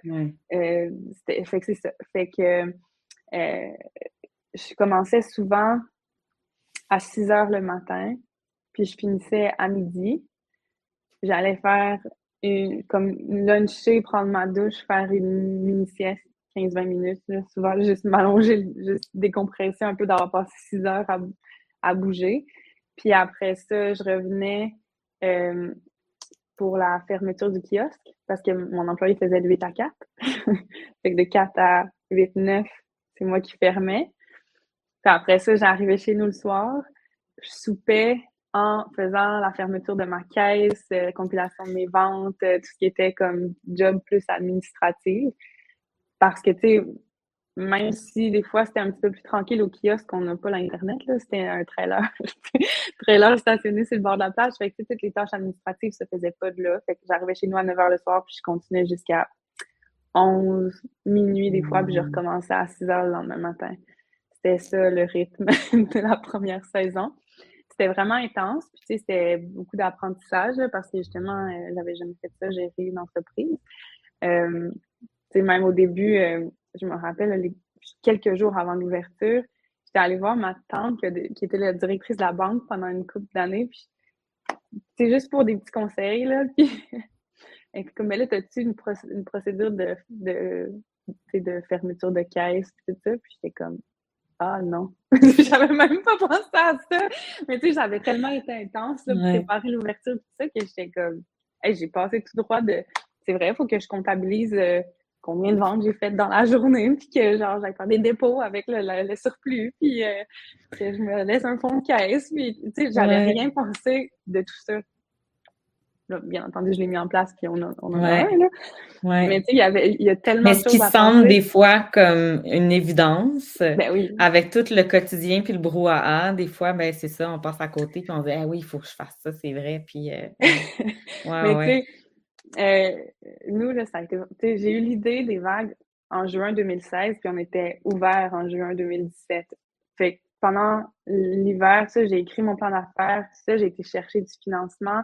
euh, fait que c'est ça. Fait que je commençais souvent à 6 heures le matin, puis je finissais à midi. J'allais faire comme luncher, prendre ma douche, faire une mini-sieste, 15-20 minutes, souvent juste m'allonger, juste décompresser un peu d'avoir passé 6 heures à, bouger. Puis après ça, je revenais euh, pour la fermeture du kiosque parce que mon employé faisait de 8 à 4. fait que de 4 à 8, 9, c'est moi qui fermais. Puis après ça, j'arrivais chez nous le soir, je soupais, en faisant la fermeture de ma caisse, euh, compilation de mes ventes, euh, tout ce qui était comme job plus administratif. Parce que, tu sais, même si des fois c'était un petit peu plus tranquille au kiosque, on n'a pas l'Internet, c'était un trailer, trailer stationné sur le bord de la plage. Fait que toutes les tâches administratives se faisaient pas de là. Fait que j'arrivais chez nous à 9 h le soir, puis je continuais jusqu'à 11, minuit des fois, puis je mmh. recommençais à 6 h le lendemain matin. C'était ça le rythme de la première saison c'était vraiment intense. Puis, tu sais, c'était beaucoup d'apprentissage parce que justement, euh, j'avais jamais fait ça, gérer une entreprise. Euh, tu sais, même au début, euh, je me rappelle, quelques jours avant l'ouverture, j'étais allée voir ma tante qui était la directrice de la banque pendant une couple d'années. Puis c'est juste pour des petits conseils, là. Puis, comme, mais là, t'as-tu une, procédure de, de, de fermeture de caisse, puis tout ça? Puis j'étais comme, ah non, j'avais même pas pensé à ça. Mais tu sais, j'avais tellement été intense là, pour préparer l'ouverture, tout ça, que j'étais comme, hey, j'ai passé tout droit de, c'est vrai, il faut que je comptabilise euh, combien de ventes j'ai faites dans la journée, puis que genre faire des dépôts avec le, surplus, puis euh, que je me laisse un fonds de caisse, puis tu sais, j'avais rien pensé de tout ça. Bien entendu, je l'ai mis en place, puis on, a, on en a un, là. Mais tu sais, il y avait il y a tellement Mais ce qui semble des fois comme une évidence, ben oui. avec tout le quotidien puis le brouhaha, des fois, ben c'est ça, on passe à côté, puis on dit « Ah oui, il faut que je fasse ça, c'est vrai », puis... Euh, ouais, Mais euh, nous, là, ça a été. J'ai eu l'idée des vagues en juin 2016, puis on était ouvert en juin 2017. Fait que pendant l'hiver, j'ai écrit mon plan d'affaires, j'ai été chercher du financement.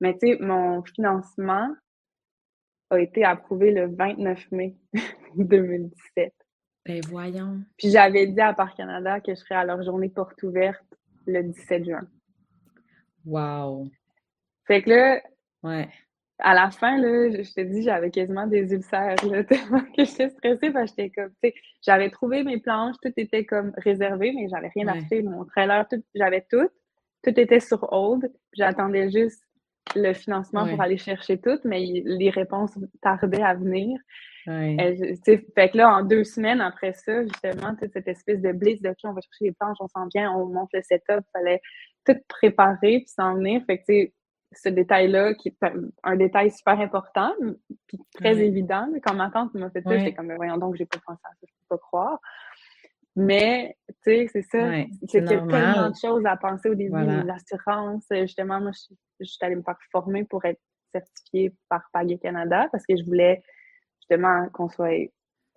Mais tu sais, mon financement a été approuvé le 29 mai 2017. Ben voyons. Puis j'avais dit à Parc Canada que je serais à leur journée porte ouverte le 17 juin. Wow. Fait que là, ouais à la fin, là, je te dis, j'avais quasiment des ulcères, là, tellement que j'étais stressée, parce que j'étais comme, tu sais, j'avais trouvé mes planches, tout était comme réservé, mais j'avais rien acheté, mon trailer, tout, j'avais tout, tout était sur hold, j'attendais juste le financement pour aller chercher tout, mais les réponses tardaient à venir. Ouais. fait que là, en deux semaines après ça, justement, toute cette espèce de blitz de, OK, on va chercher les planches, on s'en vient, on monte le setup, fallait tout préparer puis s'en venir. Fait que, tu sais, ce détail-là, qui est un détail super important, puis très évident. quand ma tante m'a fait ça, j'étais comme, voyons donc, j'ai pas pensé à ça, je peux pas croire. Mais, tu sais, c'est ça. c'est qu'il y a tellement de choses à penser au début. L'assurance, justement, moi, je, suis allée me faire former pour être certifiée par Pagay Canada parce que je voulais, justement, qu'on soit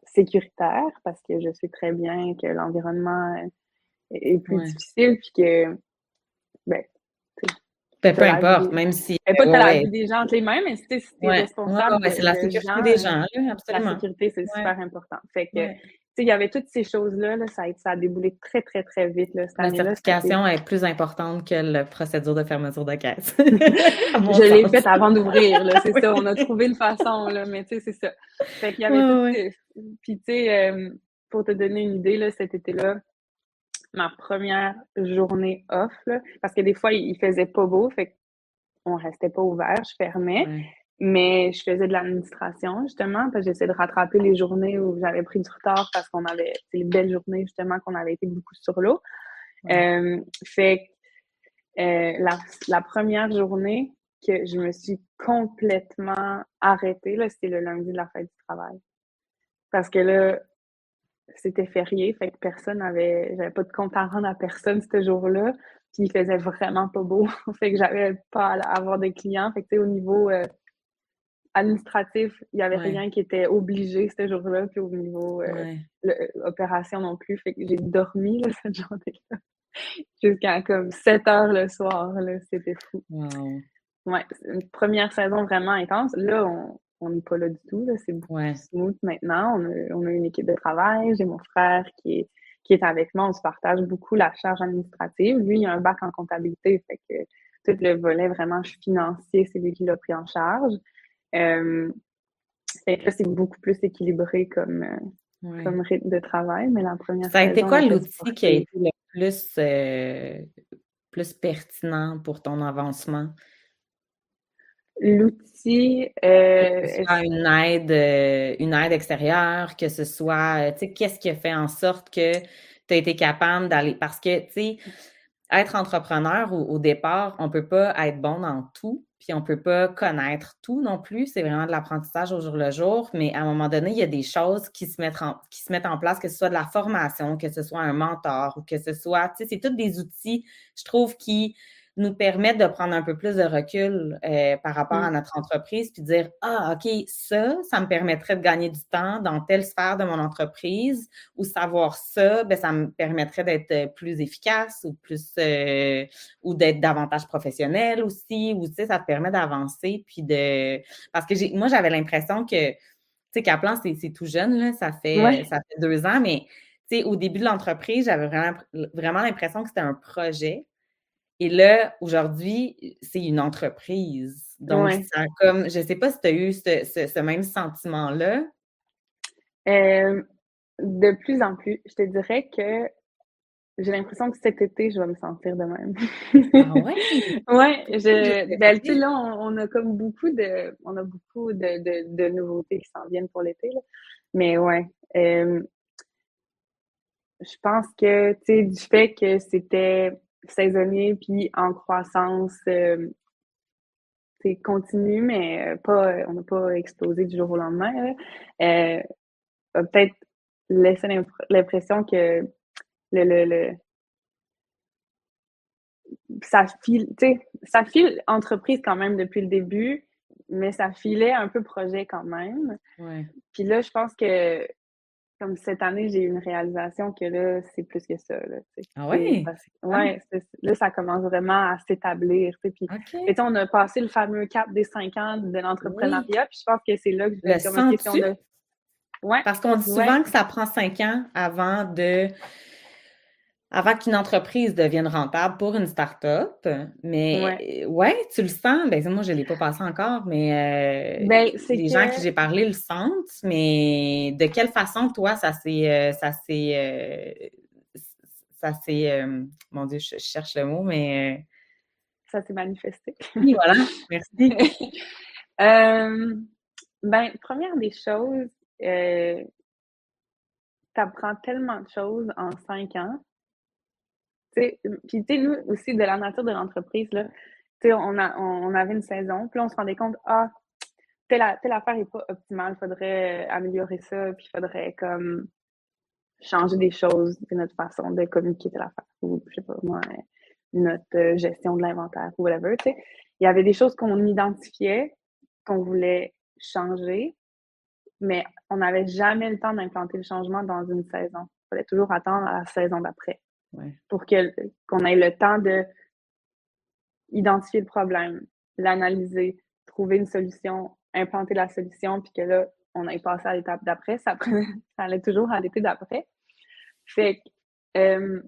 sécuritaire parce que je sais très bien que l'environnement est plus difficile puis que, ben, ben, peu importe, même si. pas que la vie des gens entre les mains, mais si tu es responsable. c'est la sécurité des gens, absolument. La sécurité, c'est super important. Fait que, il y avait toutes ces choses-là, là, ça, a, ça a déboulé très, très, très vite. Là, la certification est plus importante que la procédure de fermeture de caisse. je l'ai faite avant d'ouvrir, c'est ça. On a trouvé une façon, là, mais tu sais, c'est ça. Fait qu'il y avait tout. Puis, tu sais, euh, pour te donner une idée, là, cet été-là, ma première journée off, parce que des fois, il, faisait pas beau, fait qu'on restait pas ouvert, je fermais. Mais je faisais de l'administration, justement, parce que j'essayais de rattraper les journées où j'avais pris du retard parce qu'on avait, c'est les belles journées, justement, qu'on avait été beaucoup sur l'eau. Euh, fait euh, la, la, première journée que je me suis complètement arrêtée, là, c'était le lundi de la fête du travail. Parce que là, c'était férié, fait que personne n'avait, j'avais pas de compte à rendre à personne ce jour-là. Puis il faisait vraiment pas beau, fait que j'avais pas à avoir des clients. Fait que au niveau euh, administratif, il y avait rien qui était obligé ce jour-là, puis au niveau euh, euh, opération non plus. Fait que j'ai dormi là, cette journée-là jusqu'à comme 7 heures le soir. C'était fou. Ouais, une première saison vraiment intense. Là, on, on n'est pas là du tout. C'est beaucoup smooth maintenant. On a, une équipe de travail. J'ai mon frère qui est, qui est avec moi. On se partage beaucoup la charge administrative. Lui, il a un bac en comptabilité. Fait que tout le volet vraiment financier, c'est lui qui l'a pris en charge. Euh, c'est beaucoup plus équilibré comme, euh, comme rythme de travail. Mais la première Ça a été quoi l'outil qui a été le plus, euh, plus pertinent pour ton avancement? l'outil. Euh, que ce soit une aide, une aide extérieure, que ce soit, tu sais, qu'est-ce qui a fait en sorte que tu as été capable d'aller. Parce que, tu sais, être entrepreneur au, départ, on ne peut pas être bon dans tout, puis on peut pas connaître tout non plus. C'est vraiment de l'apprentissage au jour le jour, mais à un moment donné, il y a des choses qui se mettent en, qui se mettent en place, que ce soit de la formation, que ce soit un mentor ou que ce soit, tu sais, c'est tous des outils, je trouve, qui nous permettre de prendre un peu plus de recul euh, par rapport à mm. notre entreprise, puis dire Ah, OK, ça, ça me permettrait de gagner du temps dans telle sphère de mon entreprise, ou savoir ça, ben, ça me permettrait d'être plus efficace ou plus euh, ou d'être davantage professionnel aussi, ou tu sais, ça te permet d'avancer, puis de. Parce que j'ai moi, j'avais l'impression que, tu sais, Kaplan, c'est tout jeune, là, ça fait, ça fait deux ans, mais sais, au début de l'entreprise, j'avais vraiment, vraiment l'impression que c'était un projet. Et là, aujourd'hui, c'est une entreprise. Donc, ça comme, je ne sais pas si tu as eu ce, même sentiment-là. Euh, de plus en plus, je te dirais que j'ai l'impression que cet été, je vais me sentir de même. ah ouais? ouais, je, ben, tu sais, là, on, a comme beaucoup de, on a beaucoup de, de, nouveautés qui s'en viennent pour l'été, Mais ouais, euh, je pense que, tu sais, du fait que c'était saisonnier puis en croissance, euh, c'est continu, mais pas, on n'a pas explosé du jour au lendemain, euh, peut-être laissé l'impression que le, le, le ça file, tu sais, ça file entreprise quand même depuis le début, mais ça filait un peu projet quand même. Ouais. Puis là, je pense que comme cette année, j'ai eu une réalisation que là, c'est plus que ça. Là, ah oui? Ouais, là, ça commence vraiment à s'établir. Puis, et on a passé le fameux cap des cinq ans de l'entrepreneuriat, puis je pense que c'est là que je vais commencer question de... Ouais. Parce qu'on dit souvent que ça prend cinq ans avant de avant qu'une entreprise devienne rentable pour une start-up. Mais ouais, tu le sens. Ben, moi, je ne l'ai pas passé encore, mais euh, ben, les gens à qui j'ai parlé le sentent. Mais de quelle façon, toi, ça s'est. Euh, ça s'est. Euh, ça s'est. mon Dieu, je, cherche le mot, mais. Ça s'est manifesté. Oui, voilà. Merci. ben, première des choses, tu apprends tellement de choses en cinq ans puis, tu sais, nous aussi, de la nature de l'entreprise, là, on, on, avait une saison, puis on se rendait compte, ah, telle, telle affaire n'est pas optimale, il faudrait améliorer ça, puis il faudrait comme changer des choses de notre façon de communiquer telle affaire, ou je sais pas moi, notre euh, gestion de l'inventaire, ou whatever. Il y avait des choses qu'on identifiait, qu'on voulait changer, mais on n'avait jamais le temps d'implanter le changement dans une saison. Il fallait toujours attendre à la saison d'après pour qu'on ait le temps de identifier le problème, l'analyser, trouver une solution, implanter la solution, puis que là, on ait passé à l'étape d'après. Ça, ça allait toujours à l'été d'après. Fait que,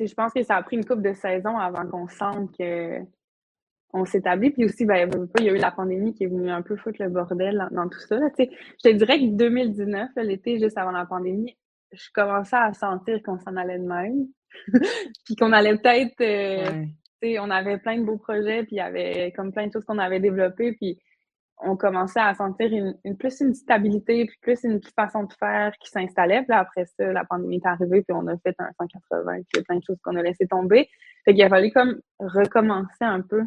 je pense que ça a pris une couple de saisons avant qu'on sente que on s'établit. Puis aussi, ben, il y a eu la pandémie qui est venue un peu foutre le bordel dans, tout ça. je te dirais que 2019, l'été juste avant la pandémie, je commençais à sentir qu'on s'en allait de même. puis qu'on allait peut-être. Euh, on avait plein de beaux projets, puis il y avait comme plein de choses qu'on avait développées, puis on commençait à sentir une, plus une stabilité, puis plus une façon de faire qui s'installait. Puis après ça, la pandémie est arrivée, puis on a fait un 180, puis il y a plein de choses qu'on a laissé tomber. Fait qu'il a fallu comme recommencer un peu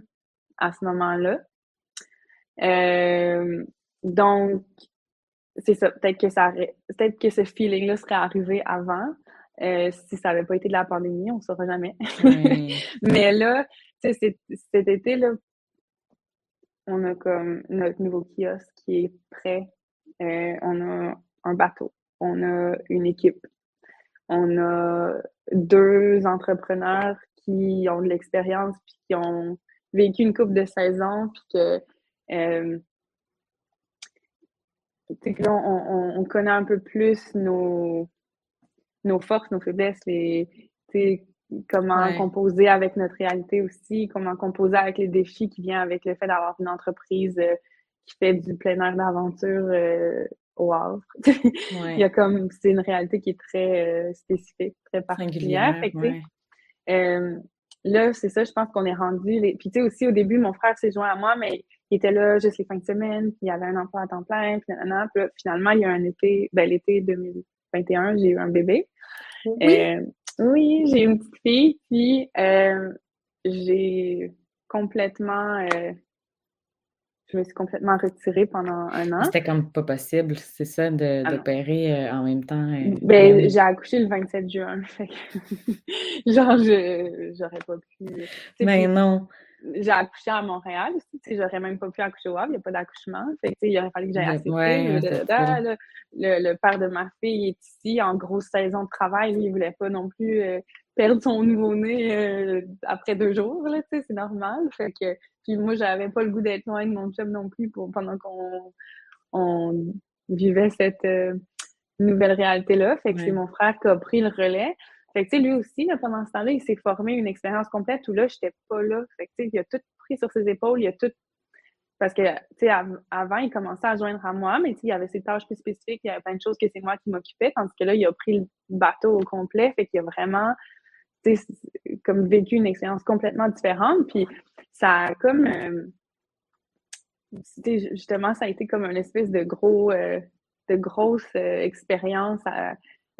à ce moment-là. Euh, donc, c'est ça, peut-être que ça peut-être que ce feeling-là serait arrivé avant. Euh, si ça n'avait pas été de la pandémie, on ne saura jamais. Mais là, cet été, là, on a comme notre nouveau kiosque qui est prêt. Euh, on a un bateau. On a une équipe. On a deux entrepreneurs qui ont de l'expérience puis qui ont vécu une coupe de saison puis que euh, on, on, connaît un peu plus nos, nos forces, nos faiblesses, les, comment composer avec notre réalité aussi, comment composer avec les défis qui viennent avec le fait d'avoir une entreprise euh, qui fait du plein air d'aventure euh, au Havre. Il y a comme, c'est une réalité qui est très euh, spécifique, très particulière. là, c'est ça, je pense qu'on est rendu. Les... Puis, tu sais, aussi, au début, mon frère s'est joint à moi, mais il était là juste les fins de semaine, puis il y avait un emploi à temps plein, puis, puis finalement, il y a un été, ben, l'été 2021, j'ai eu un bébé. Oui, euh, oui j'ai une petite fille, puis euh, j'ai complètement, euh, je me suis complètement retirée pendant un an. C'était comme pas possible, c'est ça, ah d'opérer en même temps. ben, j'ai accouché le 27 juin, fait genre, je, j'aurais pas pu. Mais ben, non j'ai accouché à Montréal aussi. J'aurais même pas pu accoucher au Havre, il n'y a pas d'accouchement. il aurait fallu que j'aille accepter. le, le, père de ma fille est ici en grosse saison de travail. il ne voulait pas non plus euh, perdre son nouveau-né euh, après deux jours. C'est normal. Fait que, puis moi, j'avais pas le goût d'être loin de mon chum non plus pour, pendant qu'on on vivait cette euh, nouvelle réalité-là. Fait que c'est mon frère qui a pris le relais. Fait que, lui aussi, pendant ce temps-là, il s'est formé une expérience complète où là, j'étais pas là. Fait que, il a tout pris sur ses épaules, il a tout. Parce que, avant, il commençait à joindre à moi, mais il y avait ses tâches plus spécifiques, il y avait plein de choses que c'est moi qui m'occupais, tandis que là, il a pris le bateau au complet. Fait qu'il a vraiment, comme vécu une expérience complètement différente. Puis, ça a comme. Euh, justement, ça a été comme une espèce de gros. Euh, de grosse euh, expérience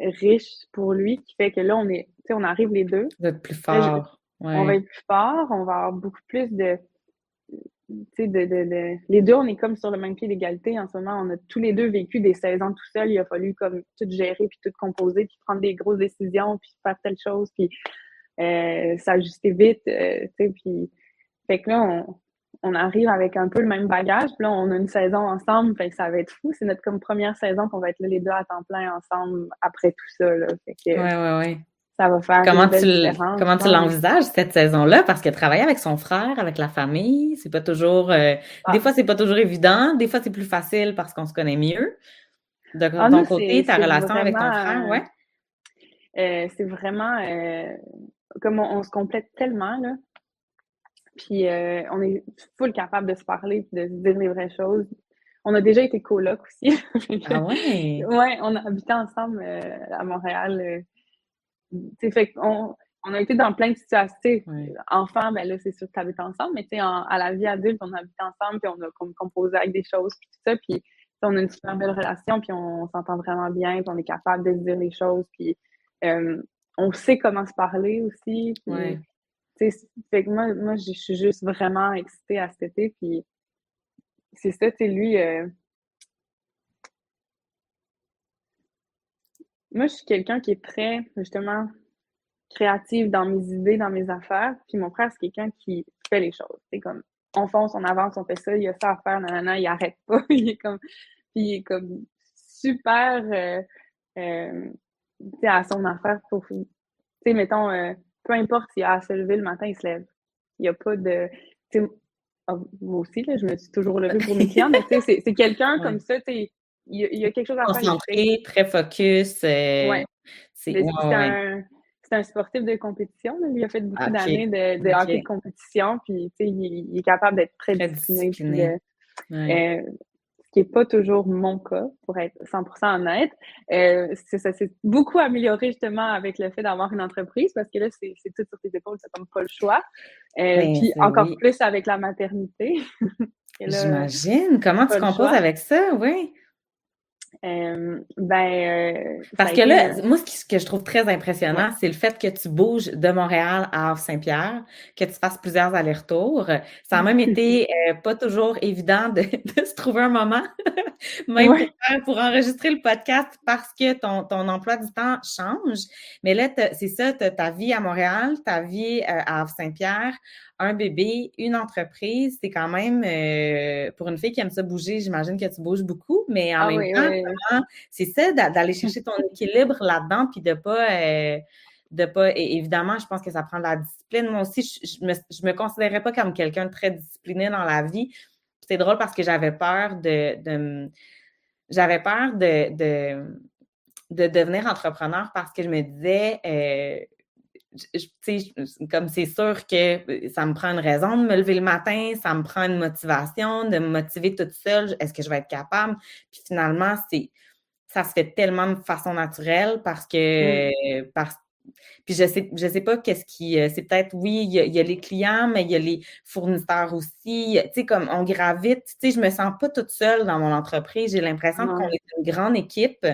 riche pour lui qui fait que là, on est, on arrive les deux. Vous êtes plus fort. On va être plus fort, on va avoir beaucoup plus de, de, de, de, Les deux, on est comme sur le même pied d'égalité en ce moment. On a tous les deux vécu des saisons tout seuls. Il a fallu comme tout gérer, puis tout composer, puis prendre des grosses décisions, puis faire telle chose, puis euh, s'ajuster vite, euh, tu sais, puis... Fait que là, on, on arrive avec un peu le même bagage. Puis là, on a une saison ensemble, fait que ça va être fou. C'est notre comme première saison qu'on va être là les deux à temps plein ensemble après tout ça. Là. Fait que, ouais, ouais, ouais. Ça va faire comment tu Comment tu l'envisages, cette saison-là? Parce que travailler avec son frère, avec la famille, c'est pas toujours... Euh, ah. Des fois, c'est pas toujours évident. Des fois, c'est plus facile parce qu'on se connaît mieux. De ah, ton côté, ta relation avec ton frère, ouais? Euh, c'est vraiment... Euh, comme on, se complète tellement, là. Puis euh, on est full capable de se parler de se dire les vraies choses. On a déjà été coloc aussi. ah ouais? Ouais, on a habité ensemble euh, à Montréal. Euh, fait qu'on on a été dans plein de situations. Ouais. Enfant, ben là, c'est sûr que tu habites ensemble, mais tu sais, à la vie adulte, on a habité ensemble, puis on a composé avec des choses, puis tout ça, puis on a une super belle relation, puis on, s'entend vraiment bien, puis on est capable de se dire les choses, puis on sait comment se parler aussi. Puis, fait que moi, moi je suis juste vraiment excitée à cet été. Puis c'est ça, tu lui. Euh, moi, je suis quelqu'un qui est très, justement, créative dans mes idées, dans mes affaires. Puis mon frère, c'est quelqu'un qui fait les choses. C'est comme, on fonce, on avance, on fait ça, il a ça à faire, nanana, il arrête pas. il est comme, puis il est comme super, euh, euh, tu sais, à son affaire pour, tu sais, mettons, peu importe s'il a à se lever le matin, il se lève. Il n'y a pas de. Ah, moi aussi, là, je me suis toujours levée pour mes clients, mais c'est quelqu'un comme ça, il y, a, il y, a quelque chose à faire. Concentré, très focus. Euh, ouais. C'est un, un, sportif de compétition. Il a fait beaucoup d'années de, de hockey de compétition, puis il, il, est capable d'être très, très discipliné. Euh, qui n'est pas toujours mon cas, pour être 100% honnête. Euh, ça s'est beaucoup amélioré justement avec le fait d'avoir une entreprise parce que là, c'est tout sur tes épaules, c'est comme pas le choix. Euh, ben, puis encore plus avec la maternité. J'imagine. Comment tu composes avec ça, oui? Euh, ben, euh, Parce que là, moi, ce que je trouve très impressionnant, c'est le fait que tu bouges de Montréal à Havre-Saint-Pierre, que tu fasses plusieurs allers-retours. Ça a même été euh, pas toujours évident de, se trouver un moment, même pour, enregistrer le podcast, parce que ton, ton emploi du temps change. Mais là, c'est ça, ta vie à Montréal, ta vie à Havre-Saint-Pierre, un bébé, une entreprise, c'est quand même, euh, pour une fille qui aime ça bouger, j'imagine que tu bouges beaucoup, mais en ah même temps, c'est ça, d'aller chercher ton équilibre là-dedans, puis de pas, euh, de pas, évidemment, je pense que ça prend de la discipline. Moi aussi, je, me, me considérais pas comme quelqu'un de très discipliné dans la vie. C'est drôle parce que j'avais peur de, j'avais peur de, de, devenir entrepreneur parce que je me disais, euh, comme c'est sûr que ça me prend une raison de me lever le matin, ça me prend une motivation, de me motiver toute seule, est-ce que je vais être capable? Puis finalement, c'est ça se fait tellement de façon naturelle parce que parce, puis je sais, je sais pas qu'est-ce qui. Euh, c'est peut-être, oui, il y, a, les clients, mais il y a les fournisseurs aussi. Tu sais, comme on gravite, tu sais, je me sens pas toute seule dans mon entreprise. J'ai l'impression qu'on est une grande équipe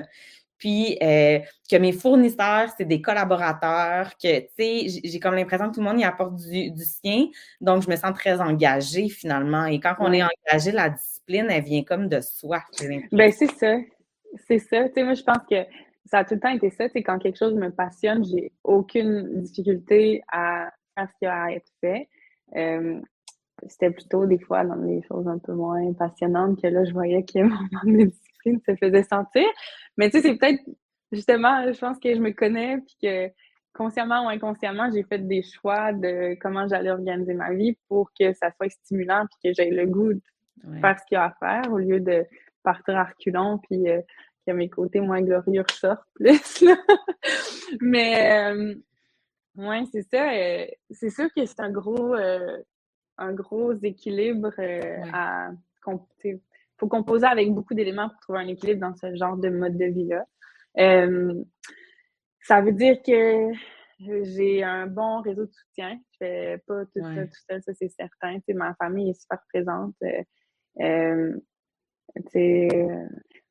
puis euh, que mes fournisseurs, c'est des collaborateurs, que, tu sais, j'ai comme l'impression que tout le monde y apporte du, sien, donc je me sens très engagée finalement. Et quand on est engagé, la discipline, elle vient comme de soi. Ben c'est ça, c'est ça. Tu sais, moi, je pense que ça a tout le temps été ça. Tu sais, quand quelque chose me passionne, j'ai aucune difficulté à faire ce qui a à être fait. Euh, c'était plutôt des fois dans des choses un peu moins passionnantes que là, je voyais que mon manque de se faisait sentir. Mais tu sais, c'est peut-être justement, je pense que je me connais puis que consciemment ou inconsciemment, j'ai fait des choix de comment j'allais organiser ma vie pour que ça soit stimulant puis que j'aie le goût de faire ce qu'il y a à faire au lieu de partir à reculons puis euh, que mes côtés moins glorieux ressortent plus. Là. Mais euh, ouais, c'est ça. Euh, c'est sûr que c'est un gros euh, un gros équilibre à faut composer avec beaucoup d'éléments pour trouver un équilibre dans ce genre de mode de vie-là. ça veut dire que j'ai un bon réseau de soutien. Je fais pas tout ça tout seul, ça c'est certain. ma famille est super présente. Euh,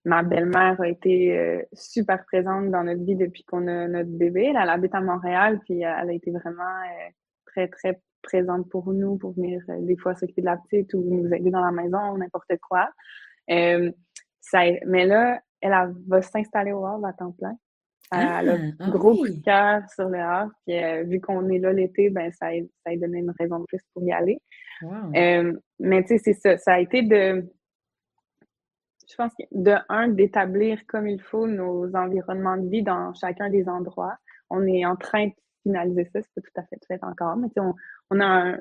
ma belle-mère a été euh, super présente dans notre vie depuis qu'on a notre bébé. Elle, habite à Montréal, puis elle a été vraiment euh, très, très présente pour nous, pour venir des fois s'occuper de la petite ou nous aider dans la maison n'importe quoi. ça, mais là, elle, va s'installer au Havre à temps plein. Elle a un ah, gros coup de cœur sur le Havre. Puis vu qu'on est là l'été, ben ça a, ça a donné une raison de plus pour y aller. mais tu sais, c'est ça. Ça a été de je pense que de un, d'établir comme il faut nos environnements de vie dans chacun des endroits. On est en train de finaliser ça, c'est pas tout à fait fait encore, mais on, on a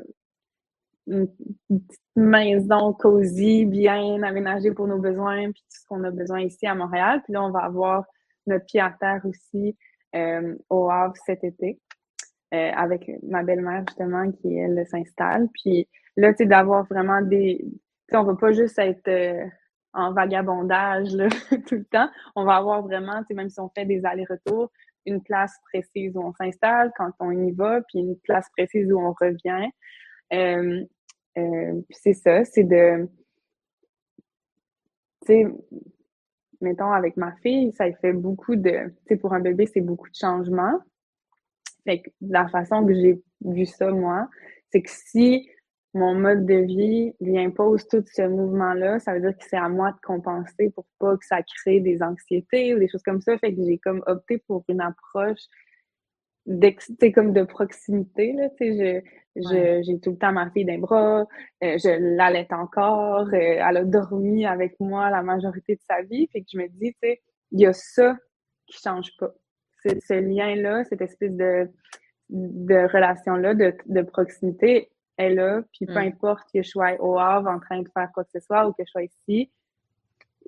une petite maison cosy, bien aménagée pour nos besoins, puis tout ce qu'on a besoin ici à Montréal. Puis là, on va avoir notre pied à terre aussi euh, au Havre cet été. Euh, avec ma belle-mère justement qui elle s'installe puis là tu sais d'avoir vraiment des tu on va pas juste être euh, en vagabondage tout le temps. On va avoir vraiment, même si on fait des allers-retours, une place précise où on s'installe quand on y va, puis une place précise où on revient. Euh, euh, c'est ça, c'est de, tu sais, mettons avec ma fille, ça fait beaucoup de, tu sais, pour un bébé, c'est beaucoup de changements. Fait que la façon que j'ai vu ça, moi, c'est que si mon mode de vie lui impose tout ce mouvement-là, ça veut dire que c'est à moi de compenser pour pas que ça crée des anxiétés ou des choses comme ça. Fait que j'ai comme opté pour une approche comme de proximité. Là, je, je, j'ai tout le temps ma fille d'un bras, euh, je l'allaite encore, euh, elle a dormi avec moi la majorité de sa vie. Fait que je me dis, tu sais, il y a ça qui change pas. ce lien-là, cette espèce de, de relation-là, de, de proximité, est là, puis peu mm. importe que je sois au Havre en train de faire quoi que ce soit ou que je sois ici,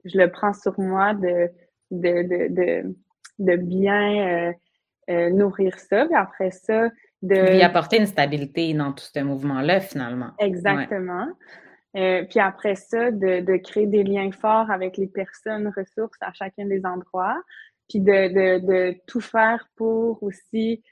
je le prends sur moi de, de, de, de, de bien euh, euh, nourrir ça. Puis après ça, de... Lui apporter une stabilité dans tout ce mouvement-là, finalement. Exactement. Euh, puis après ça, de, de créer des liens forts avec les personnes ressources à chacun des endroits. Puis de, de, de tout faire pour aussi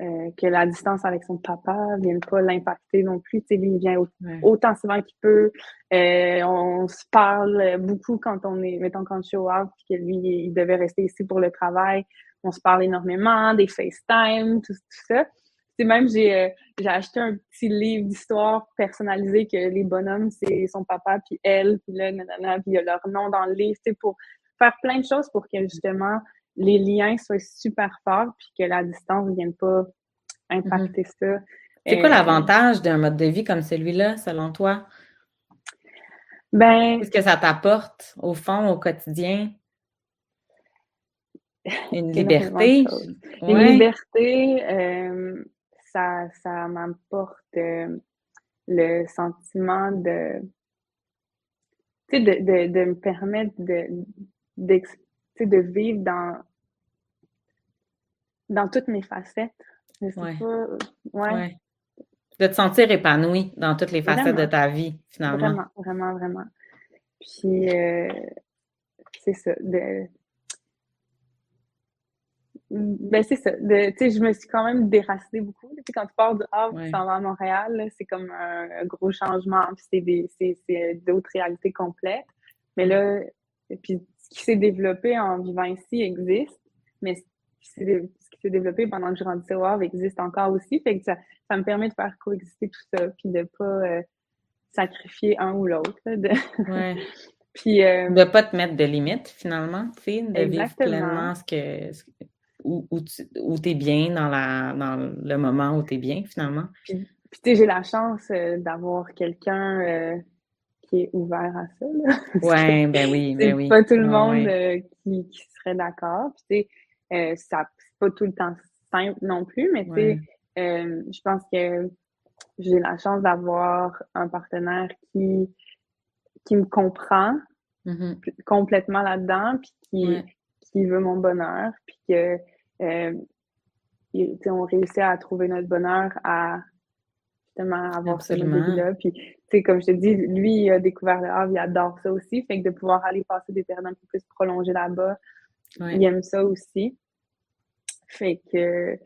euh, que la distance avec son papa ne vienne pas l'impacter non plus. Tu sais, lui, il vient autant souvent qu'il peut. Euh, on se parle beaucoup quand on est, mettons, quand je suis au Havre, que lui, il devait rester ici pour le travail. On se parle énormément, des FaceTime, tout, tout ça. C'est même, j'ai euh, j'ai acheté un petit livre d'histoire personnalisé que les bonhommes, c'est son papa, puis elle, puis là, nanana, puis il y a leur nom dans le livre, tu sais, pour faire plein de choses pour que, justement, les liens soient super forts puis que la distance ne vienne pas impacter mm-hmm. ça. C'est quoi euh, l'avantage d'un mode de vie comme celui-là, selon toi? Ben. Qu'est-ce que ça t'apporte, au fond, au quotidien? Une liberté? Une liberté, euh, ça, ça m'apporte euh, le sentiment de, de, de, de me permettre de, de vivre dans dans toutes mes facettes. ouais. De te sentir épanoui dans toutes les facettes de ta vie, finalement. Vraiment, vraiment, vraiment. Puis, euh, c'est ça. De... Ben, c'est ça. De, je me suis quand même déracinée beaucoup. Puis quand tu pars de Havre, tu s'en vas à Montréal, c'est comme un, gros changement. Puis c'est d'autres réalités complètes. Mais là, puis ce qui s'est développé en vivant ici existe, mais ce qui s'est développé pendant que je grandissais au existe encore aussi. Fait que ça, ça me permet de faire coexister tout ça, puis de pas euh, sacrifier un ou l'autre. De... Ouais. puis, euh, de pas te mettre de limites, finalement, tu sais, de vivre pleinement ce que, où, où tu es bien dans, la, dans le moment où tu es bien, finalement. Puis, tu sais, j'ai la chance euh, d'avoir quelqu'un qui est ouvert à ça. Oui, ben oui, ben oui. pas tout le monde qui, qui, serait d'accord. Puis, tu sais, ça pas tout le temps simple non plus, mais tu sais, euh, je pense que j'ai la chance d'avoir un partenaire qui qui me comprend, mm-hmm. complètement là-dedans, puis qui, qui veut mon bonheur, puis que euh, on réussit à trouver notre bonheur à justement avoir ce là Puis, comme je te dis, lui, il a découvert le Havre, il adore ça aussi. Fait que de pouvoir aller passer des périodes un peu plus prolongées là-bas, il aime ça aussi. Fait que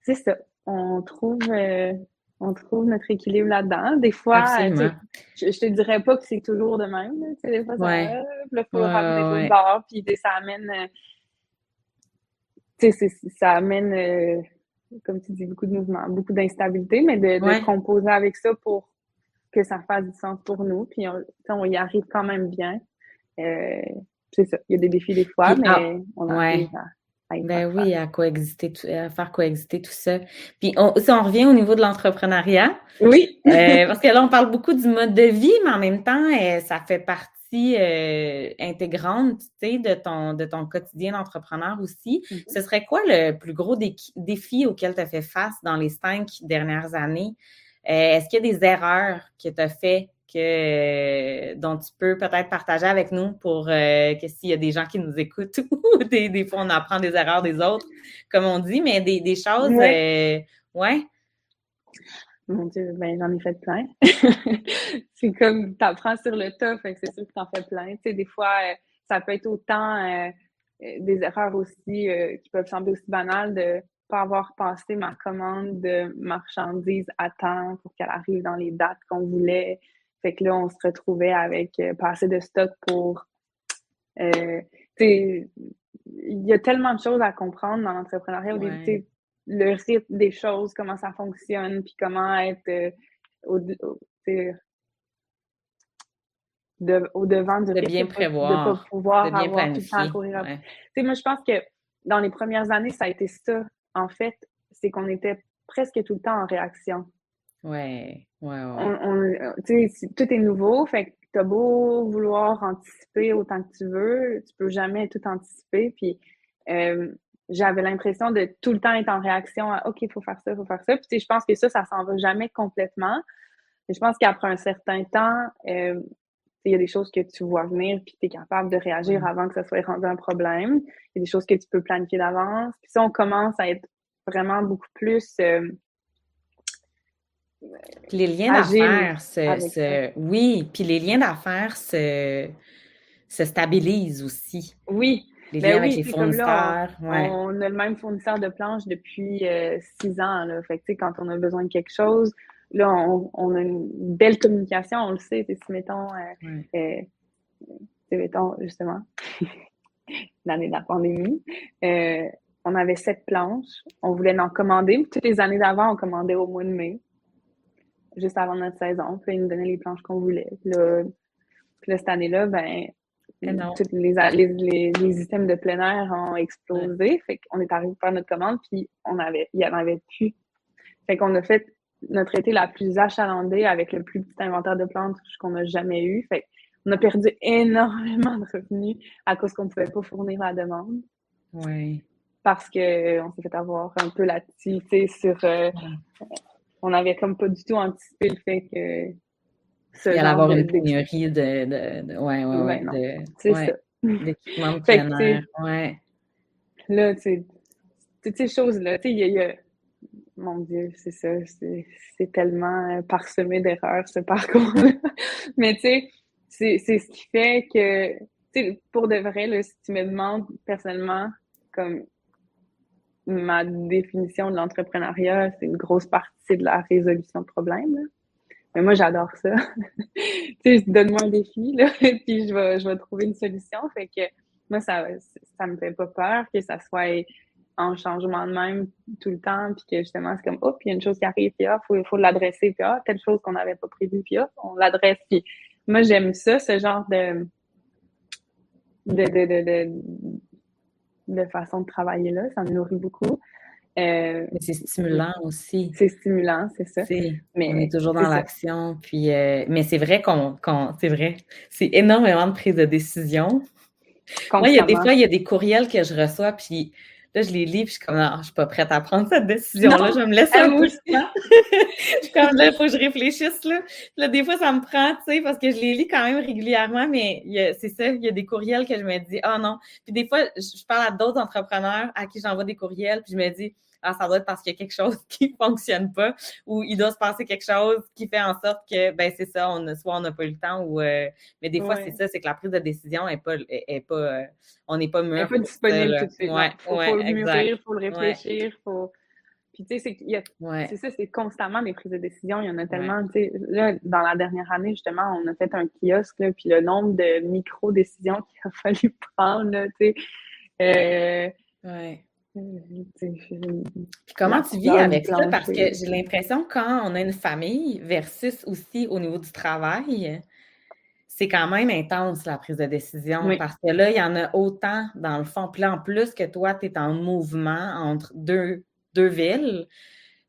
c'est ça. On trouve, euh, on trouve notre équilibre là-dedans. Des fois, euh, je, je te dirais pas que c'est toujours de même. Des fois, ça ouais. faut ramener bord, puis ça amène. Euh, ça amène comme tu dis, beaucoup de mouvements, beaucoup d'instabilité, mais de, composer avec ça pour que ça fasse du sens pour nous. Puis on, y arrive quand même bien. Euh, c'est ça. Il y a des défis des fois, mais ah, on arrive à. Ben oui, à coexister, à faire coexister tout ça. Puis on, si on revient au niveau de l'entrepreneuriat, oui, euh, parce que là on parle beaucoup du mode de vie, mais en même temps, euh, ça fait partie euh, intégrante de ton, de ton quotidien d'entrepreneur aussi. Mm-hmm. Ce serait quoi le plus gros défi auquel tu as fait face dans les cinq dernières années? Euh, est-ce qu'il y a des erreurs que tu as fait que, dont tu peux peut-être partager avec nous pour euh, que s'il y a des gens qui nous écoutent ou des, des, fois on apprend des erreurs des autres, comme on dit, mais des, des choses, ouais. Mon Dieu, ben j'en ai fait plein. c'est comme tu apprends sur le tas, fait que c'est sûr que tu en fais plein. Tu sais, des fois, euh, ça peut être autant euh, euh, des erreurs aussi qui peuvent sembler aussi banales de pas avoir passé ma commande de marchandises à temps pour qu'elle arrive dans les dates qu'on voulait. Fait que là, on se retrouvait avec pas assez de stock pour. sais, il y a tellement de choses à comprendre dans l'entrepreneuriat au début le rythme des choses, comment ça fonctionne, puis comment être euh, au, au, devant du de bien prévoir, de pas pouvoir avoir tout le temps à courir. Moi, je pense que dans les premières années, ça a été ça. En fait, c'est qu'on était presque tout le temps en réaction. Ouais, ouais, ouais. tout est nouveau, fait que t'as beau vouloir anticiper autant que tu veux, tu peux jamais tout anticiper. Puis, euh, j'avais l'impression de tout le temps être en réaction à OK, il faut faire ça, il faut faire ça. Puis je pense que ça, ça s'en va jamais complètement. Mais je pense qu'après un certain temps, euh, il y a des choses que tu vois venir, puis tu es capable de réagir avant que ça soit rendu un problème. Il y a des choses que tu peux planifier d'avance. Puis ça, on commence à être vraiment beaucoup plus. Euh, les liens d'affaires se, Oui, puis les liens d'affaires se, se stabilisent aussi. Oui, les ben liens avec les fournisseurs. on, a le même fournisseur de planches depuis euh, six ans. Là. Fait que, quand on a besoin de quelque chose, là, on, a une belle communication, on le sait. Si mettons, euh, euh, mettons justement, l'année de la pandémie, on avait sept planches. On voulait en commander. Toutes les années d'avant, on commandait au mois de mai, juste avant notre saison. Puis ils nous donnaient les planches qu'on voulait. Là, puis là, cette année-là, ben, les, les, les, systèmes de plein air ont explosé. Fait qu'on est arrivé par notre commande, puis on avait, il y en avait plus. Fait qu'on a fait notre été la plus achalandée avec le plus petit inventaire de plantes qu'on a jamais eu. Fait qu'on a perdu énormément de revenus à cause qu'on ne pouvait pas fournir la demande. Oui. Parce qu'on s'est fait avoir un peu là-dessus, sur. Euh, on avait comme pas du tout anticipé le fait que il y a avoir une pénurie de, de, de, ouais, ouais, ouais, de, c'est ça. d'équipement de plein air. Ouais. Là, tu sais, toutes ces choses-là, tu sais, il y, a, mon Dieu, c'est ça, c'est tellement euh, parsemé d'erreurs, ce parcours-là. Mais tu sais, c'est ce qui fait que, tu sais, pour de vrai, là, si tu me demandes personnellement, comme ma définition de l'entrepreneuriat, c'est une grosse partie de la résolution de problèmes. Mais moi, j'adore ça. tu sais, donne-moi un défi, là, puis je vais, je vais trouver une solution. Fait que moi, ça, ça me fait pas peur que ça soit en changement de même tout le temps, puis que justement, c'est comme, oh, puis il y a une chose qui arrive, puis ah, faut, faut l'adresser, puis ah, telle chose qu'on n'avait pas prévue, puis ah, on l'adresse. Puis moi, j'aime ça, ce genre de, de, de, de, de façon de travailler là. Ça me nourrit beaucoup. Euh, mais c'est stimulant aussi. C'est stimulant, c'est ça. Mais, on est toujours dans l'action. Puis, euh, mais c'est vrai qu'on, c'est vrai, c'est énormément de prise de décision. Moi, il y a des fois, il y a des courriels que je reçois, puis là, je les lis, puis je suis comme, ah, je suis pas prête à prendre cette décision-là, je me laisse un peu comme là, il faut que je réfléchisse, là. là. des fois, ça me prend, tu sais, parce que je les lis quand même régulièrement, mais c'est ça, il y a des courriels que je me dis, oh non. Puis des fois, je parle à d'autres entrepreneurs à qui j'envoie des courriels, puis je me dis, ah, ça doit être parce qu'il y a quelque chose qui fonctionne pas ou il doit se passer quelque chose qui fait en sorte que, ben, c'est ça, on, soit on n'a pas eu le temps ou, euh, mais des fois, c'est ça, c'est que la prise de décision est pas, est, pas, euh, on n'est pas mûr. Elle n'est pas disponible tout de suite. Ouais, faut, faut le mûrir, il faut le réfléchir, faut. Puis, tu sais, c'est ça, c'est constamment des prises de décision. Il y en a tellement, tu sais, là, dans la dernière année, justement, on a fait un kiosque, là, puis le nombre de micro-décisions qu'il a fallu prendre, tu sais. Euh, ouais. Puis comment tu vis avec ça? Parce que j'ai l'impression quand on a une famille versus aussi au niveau du travail, c'est quand même intense la prise de décision parce que là, il y en a autant dans le fond. Puis là, en plus que toi, tu es en mouvement entre deux, deux villes,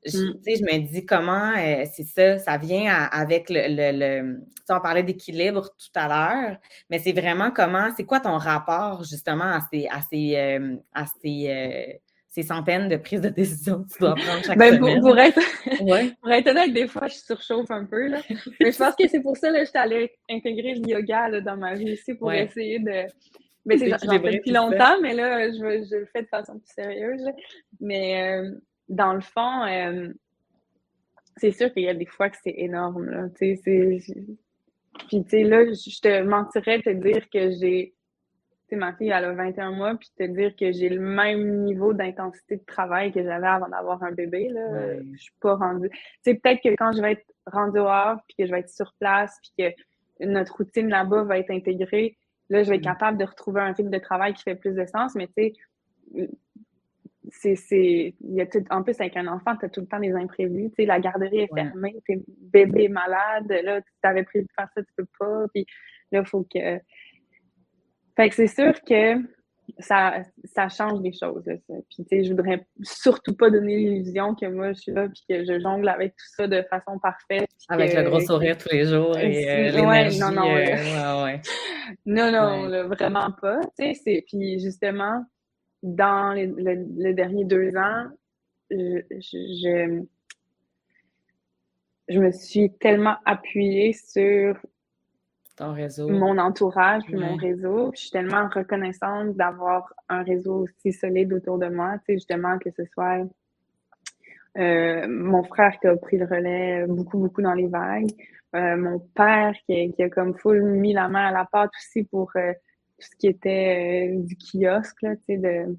je, mm. je me dis comment euh, c'est ça, ça vient avec le. le, on parlait d'équilibre tout à l'heure, mais c'est vraiment comment, c'est quoi ton rapport justement à ces, à ces, euh, à ces, euh, ces, centaines de prises de décision que tu dois prendre chaque ben, semaine? Pour, pour, être, pour être honnête, des fois, je surchauffe un peu. Là. Mais je pense que c'est pour ça que je suis allée intégrer le yoga là, dans ma vie aussi pour essayer de. Mais c'est j'en fais depuis longtemps, mais là, je, je, le fais de façon plus sérieuse. Mais dans le fond, euh, c'est sûr qu'il y a des fois que c'est énorme. Là, Puis, tu sais, là, je te mentirais de te dire que j'ai. Tu sais, ma fille, elle a 21 mois, puis te dire que j'ai le même niveau d'intensité de travail que j'avais avant d'avoir un bébé. Là. Je suis pas rendue. Tu sais, peut-être que quand je vais être rendue dehors, puis que je vais être sur place, puis que notre routine là-bas va être intégrée, là, je vais être mm. capable de retrouver un rythme de travail qui fait plus de sens. Mais tu sais, c'est, il y a tout, en plus, avec un enfant, tu as tout le temps des imprévus. Tu sais, la garderie est fermée, tes bébé malade, là, tu t'avais prévu de faire ça, tu peux pas. Puis là, il faut que. Fait que c'est sûr que ça, ça change des choses. Là, Puis, tu sais, je voudrais surtout pas donner l'illusion que moi, je suis là, puis que je jongle avec tout ça de façon parfaite. Avec le gros sourire tous les jours et euh, l'énergie. non, non, euh, ouais, non, non, vraiment pas. Tu sais, puis justement, dans les, le, derniers deux ans, je, je, me suis tellement appuyée sur ton réseau. mon entourage, puis mon réseau. je suis tellement reconnaissante d'avoir un réseau aussi solide autour de moi, tu sais, justement, que ce soit euh, mon frère qui a pris le relais beaucoup, beaucoup dans les vagues, euh, mon père qui, qui, a comme full mis la main à la pâte aussi pour euh, tout ce qui était euh, du kiosque, là, tu sais, de,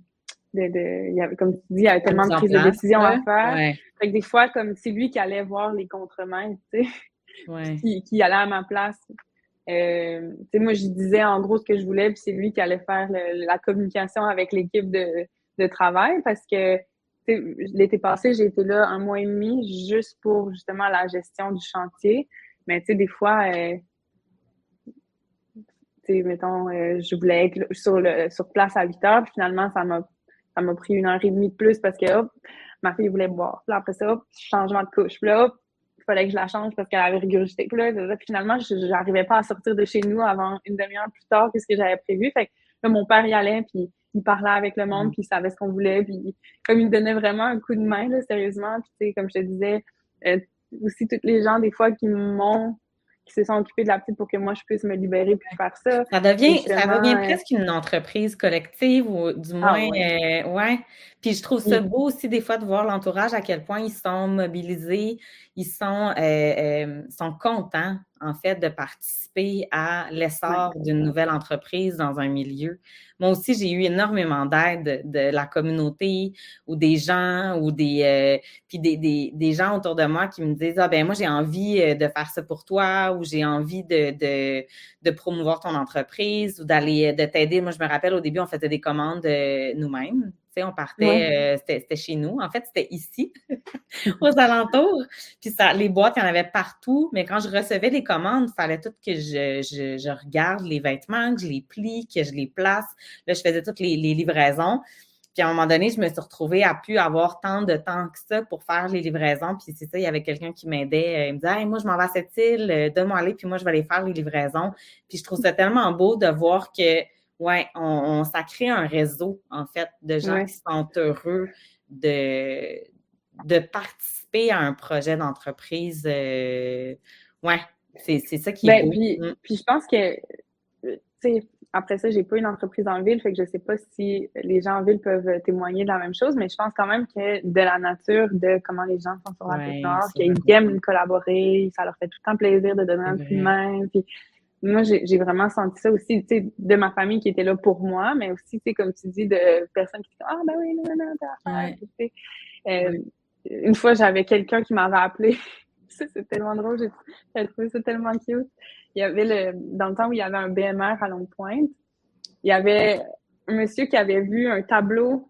de, de il y avait, comme tu dis, il y avait tellement de prises de décision à faire. Fait que des fois, comme c'est lui qui allait voir les contre-mains, tu sais, qui, qui, allait à ma place. Euh, tu sais, moi, je disais en gros ce que je voulais, puis c'est lui qui allait faire la communication avec l'équipe de, de travail parce que l'été passé, j'ai été là un mois et demi juste pour justement la gestion du chantier. Mais tu sais, des fois, euh, mettons, euh, je voulais être sur, le, sur place à 8 heures, puis finalement, ça m'a ça m'a pris une heure et demie de plus parce que hop, ma fille voulait boire. Puis après ça, hop, changement de couche. Puis là, hop, il fallait que je la change parce qu'elle avait rigurgité. Puis là, finalement, je n'arrivais pas à sortir de chez nous avant une demi-heure plus tard que ce que j'avais prévu. Fait que là, mon père y allait, puis il parlait avec le monde, mm. puis il savait ce qu'on voulait. Puis comme il donnait vraiment un coup de main, là, sérieusement. Puis tu sais, comme je te disais, euh, aussi, toutes les gens, des fois, qui m'ont qui se sont occupés de la petite pour que moi je puisse me libérer puis faire ça. Ça devient, ça devient euh, presque une entreprise collective ou du ah moins, euh, ouais. Puis je trouve ça beau aussi des fois de voir l'entourage à quel point ils sont mobilisés, ils sont, euh, sont contents en fait de participer à l'essor d'une nouvelle entreprise dans un milieu. Moi aussi, j'ai eu énormément d'aide de la communauté ou des gens ou des euh, puis des, des, des, gens autour de moi qui me disent Ah ben moi j'ai envie euh, de faire ça pour toi ou j'ai envie de, de, de, promouvoir ton entreprise ou d'aller de t'aider. Moi, je me rappelle au début, on faisait des commandes nous-mêmes on partait, euh, c'était chez nous. En fait, c'était ici, aux alentours. Puis ça, les boîtes, il y en avait partout. Mais quand je recevais les commandes, il fallait tout que je, regarde les vêtements, que je les plie, que je les place. Là, je faisais toutes les, livraisons. Puis à un moment donné, je me suis retrouvée à plus avoir tant de temps que ça pour faire les livraisons. Puis c'est ça, il y avait quelqu'un qui m'aidait. Euh, il me disait moi, je m'en vais à cette île, euh, donne-moi aller, puis moi, je vais aller faire les livraisons. Puis je trouve ça tellement beau de voir que oui, on, ça crée un réseau, en fait, de gens qui sont heureux de, de participer à un projet d'entreprise. Euh, ouais, c'est ça qui est ben, Puis, mm. puis, je pense que, tu sais, après ça, j'ai pas une entreprise en ville, fait que je sais pas si les gens en ville peuvent témoigner de la même chose, mais je pense quand même que de la nature, de comment les gens sont sur la ouais, qu'ils aiment collaborer, ça leur fait tout le temps plaisir de donner un coup de main. Puis moi, j'ai vraiment senti ça aussi, tu sais, de ma famille qui était là pour moi, mais aussi, tu sais, comme tu dis, de personnes qui disent Ah, ben oui, non, non, non, tu euh, Une fois, j'avais quelqu'un qui m'avait appelé. c'est tellement drôle, j'ai trouvé ça tellement cute il y avait le, dans le temps où il y avait un BMR à Longue Pointe, il y avait un monsieur qui avait vu un tableau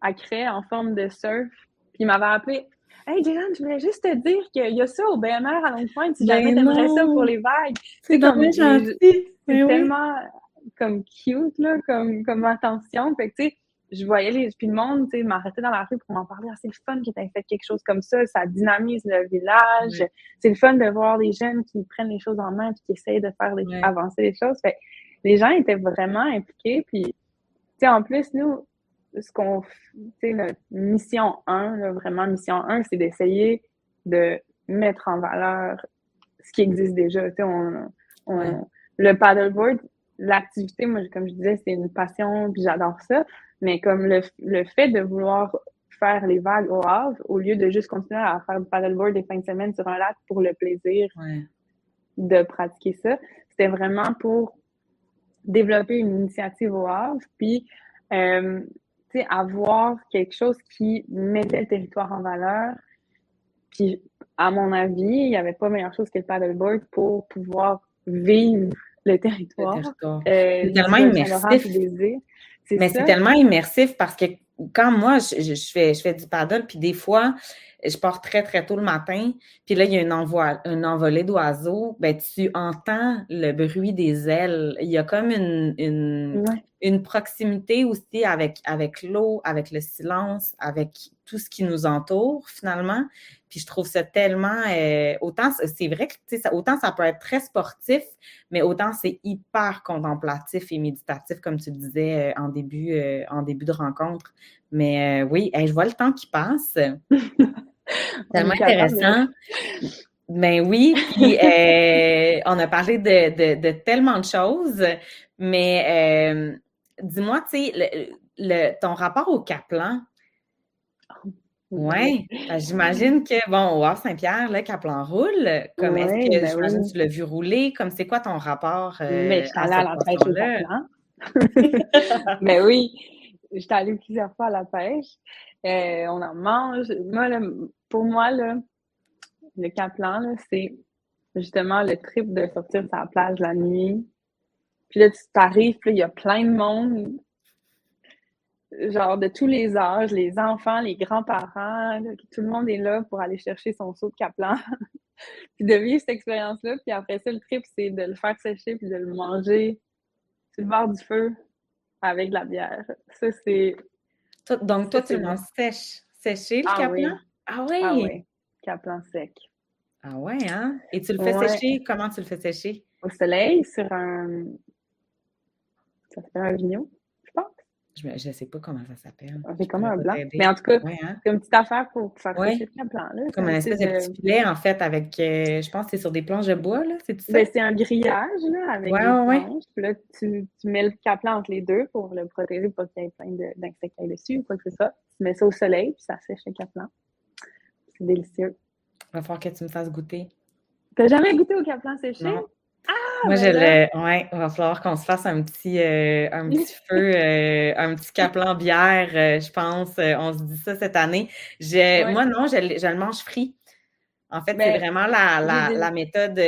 à craie en forme de surf, puis il m'avait appelé. Hey, Dylan, je voulais juste te dire qu'il y a ça au BMR à Longue Pointe, si ben jamais t'aimerais ça pour les vagues. C'est comme C'est tellement comme cute, là, comme, comme attention. Fait que, tu sais, je voyais les, puis le monde, tu sais, m'arrêtait dans la rue pour m'en parler. Ah, c'est le fun que tu fait quelque chose comme ça. Ça dynamise le village. C'est le fun de voir des jeunes qui prennent les choses en main puis qui essayent de faire avancer les choses. Fait les gens étaient vraiment impliqués. Puis, tu sais, en plus, nous, ce qu'on, tu sais, notre mission 1, vraiment mission 1, c'est d'essayer de mettre en valeur ce qui existe déjà. Tu sais, on, on le paddleboard, l'activité, moi, comme je disais, c'est une passion, puis j'adore ça. Mais comme le, le fait de vouloir faire les vagues au Havre, au lieu de juste continuer à faire du paddleboard des fins de semaine sur un lac pour le plaisir de pratiquer ça, c'était vraiment pour développer une initiative au Havre, puis euh, avoir quelque chose qui mettait le territoire en valeur. Puis, à mon avis, il n'y avait pas meilleure chose que le paddleboard pour pouvoir vivre le territoire. Le territoire. Euh, tellement immersif. Mais c'est tellement immersif parce que quand moi, je, fais, je fais du paddle, puis des fois, je pars très, très tôt le matin, puis là, il y a une, envoi, une envolée d'oiseaux, ben, tu entends le bruit des ailes. Il y a comme une, une, une proximité aussi avec, avec l'eau, avec le silence, avec tout ce qui nous entoure, finalement. Puis je trouve ça tellement. Euh, autant, c'est vrai que ça, autant ça peut être très sportif, mais autant c'est hyper contemplatif et méditatif, comme tu le disais euh, en, début, euh, en début de rencontre. Mais oui, je vois le temps qui passe. tellement intéressant. Ben oui, puis on a parlé de, de, tellement de choses, mais dis-moi, tu sais, le, ton rapport au Kaplan, oui, ben, j'imagine que, bon, au Havre-Saint-Pierre, le Caplan roule. Comme est-ce que, ben j'imagine que tu l'as vu rouler? Comme c'est quoi ton rapport euh, Mais je suis allée à, la pêche au Caplan. Mais oui, je suis allée plusieurs fois à la pêche. Euh, on en mange. Moi, pour moi, là, le Caplan, c'est justement le trip de sortir sur la plage la nuit. Puis là, tu t'arrives, puis il y a plein de monde genre de tous les âges, les enfants, les grands-parents, tout le monde est là pour aller chercher son saut de Kaplan. puis de vivre cette expérience-là, puis après ça, le trip, c'est de le faire sécher puis de le manger sur le bord du feu avec de la bière. Ça, c'est... Donc, toi, tu le manges sèche, séché, le ah, Oui. Ah oui? Ah oui, Kaplan sec. Ah ouais, hein? Et tu le fais sécher? Comment tu le fais sécher? Au soleil, sur un... Ça fait un vignon. Je ne sais pas comment ça s'appelle. C'est comme un blanc. Mais en tout cas, hein? c'est une petite affaire pour faire ouais. sécher le blanc. Là. Comme un espèce de petit filet, en fait, avec, euh, je pense que c'est sur des planches de bois, là, c'est ça? Ben, c'est un grillage, là, avec ouais, des planches. Puis là, tu, tu mets le caplan entre les deux pour le protéger, pour qu'il y ait plein d'insectes dessus ou quoi que ce soit. Tu mets ça au soleil, puis ça sèche le caplan. C'est délicieux. Il va falloir que tu me fasses goûter. Tu n'as jamais goûté au caplan séché? Ah, Moi, ben je le. Ouais, il va falloir qu'on se fasse un petit, euh, un petit feu, euh, un petit caplan bière, euh, je pense. on se dit ça cette année. Moi, non, je, je, le mange frit. En fait, c'est ben, vraiment la, la, la méthode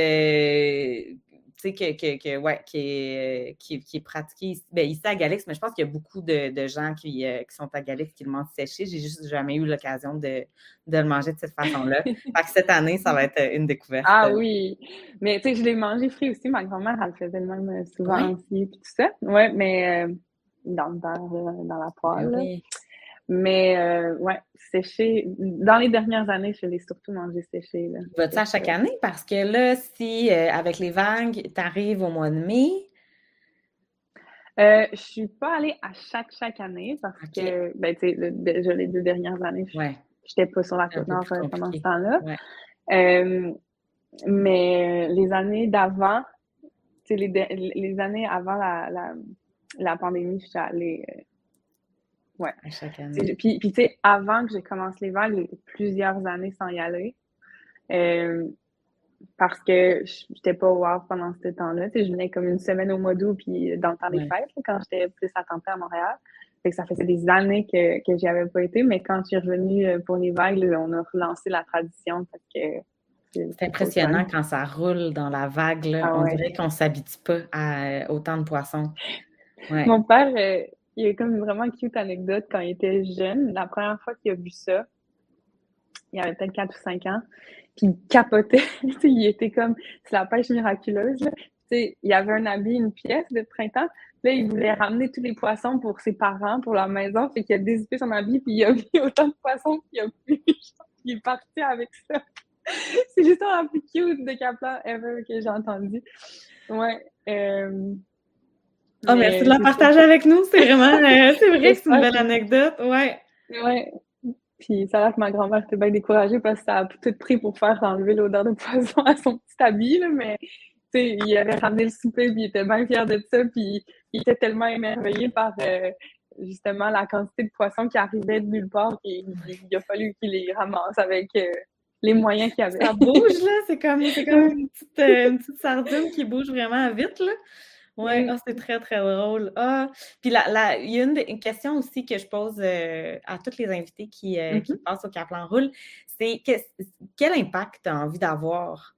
sais, que, que, que, ouais, qui, est, qui, qui est pratiqué ici, ben, ici à Galix, mais je pense qu'il y a beaucoup de, de gens qui, euh, qui, sont à Galix qui le mangent séché. J'ai juste jamais eu l'occasion de, de, le manger de cette façon-là. fait que cette année, ça va être une découverte. Ah oui! Mais tu sais, je l'ai mangé frit aussi. Ma grand-mère, elle le faisait même euh, souvent aussi, puis tout ça. Ouais, mais euh, dans le beurre, dans la poêle. Ben oui. Mais euh, ouais, séché. Dans les dernières années, je l'ai surtout mangé séché. Vas-tu à chaque année? Parce que là, si euh, avec les vagues, tu arrives au mois de mai? Euh, je suis pas allée à chaque chaque année parce que ben tu sais déjà les deux dernières années je, j'étais pas sur la côte nord pendant ce temps-là. mais les années d'avant, les, les années avant la, la, la pandémie, j'étais allée Ouais. Puis, puis tu sais, avant que je commence les vagues, plusieurs années sans y aller. Euh, parce que j'étais pas au Havre pendant ce temps-là. Tu sais, je venais comme une semaine au mois d'août, puis dans le temps des fêtes, quand j'étais plus à temps à Montréal. Fait que ça faisait des années que, que j'y avais pas été, mais quand je suis revenue euh, pour les vagues, on a relancé la tradition que c'est impressionnant quand ça roule dans la vague. Là. Ah on dirait qu'on ne s'habitue pas à autant de poissons. Mon père, euh, il y a comme une vraiment cute anecdote quand il était jeune. La première fois qu'il a vu ça, il avait peut-être 4 ou 5 ans, puis il capotait. il était comme, c'est la pêche miraculeuse. Il avait un habit, une pièce de printemps. Là, il voulait ramener tous les poissons pour ses parents, pour leur maison. Fait qu'il a dézippé son habit, puis il a mis autant de poissons qu'il a pu. il est parti avec ça. c'est l'histoire la plus cute de Kaplan ever que j'ai entendue. Ouais. Euh, Oh, merci de la partager avec nous. C'est vraiment, euh, c'est vrai que c'est une belle anecdote. Ouais. Ouais. Puis ça a l'air que ma grand-mère était bien découragée parce que ça a tout pris pour faire enlever l'odeur de poison à son petit habit, là, mais sais, il avait ramené le souper, puis il était bien fier de ça, puis il était tellement émerveillé par euh, justement la quantité de poissons qui arrivait de nulle part qu'il il a fallu qu'il les ramasse avec euh, les moyens qu'il avait. Ça bouge, là, c'est comme, comme une, petite, une petite sardine qui bouge vraiment vite, là. Oui, ah, c'est très, très drôle. Ah, puis là, il y a une, question aussi que je pose euh, à tous les invités qui, euh, mm-hmm. passent au Caplan Roule, c'est quel impact tu as envie d'avoir?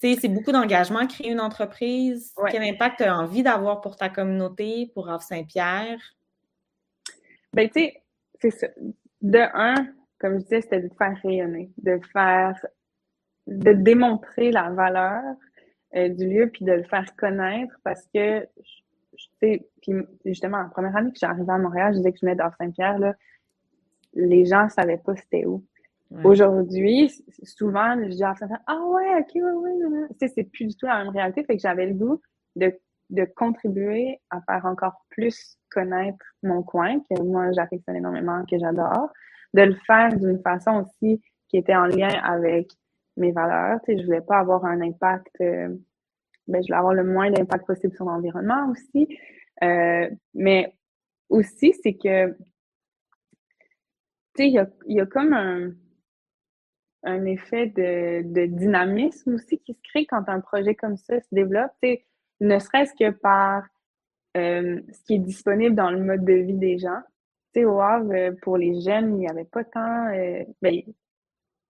Tu sais, c'est beaucoup d'engagement, créer une entreprise. Quel impact tu as envie d'avoir pour ta communauté, pour Havre Saint-Pierre? Ben, tu sais, c'est ça. De un, comme je disais, c'était de faire rayonner, de faire, de démontrer la valeur euh, du lieu puis de le faire connaître parce que, tu sais, puis justement, la première année que j'arrivais à Montréal, je disais que je venais d'Or Saint-Pierre, là, les gens ne savaient pas c'était où. Aujourd'hui, souvent, je dis à ah ouais, ok, ouais, ouais, tu sais, c'est plus du tout la même réalité, fait que j'avais le goût de, de contribuer à faire encore plus connaître mon coin, que moi j'affectionne énormément, que j'adore, de le faire d'une façon aussi qui était en lien avec mes valeurs. Tu sais, je voulais pas avoir un impact, euh, ben, je voulais avoir le moins d'impact possible sur l'environnement aussi. Euh, mais aussi, c'est que, tu sais, il y a, comme un, un effet de, de, dynamisme aussi qui se crée quand un projet comme ça se développe, tu sais, ne serait-ce que par euh, ce qui est disponible dans le mode de vie des gens. Tu sais, au Havre, pour les jeunes, il n'y avait pas tant... Ben,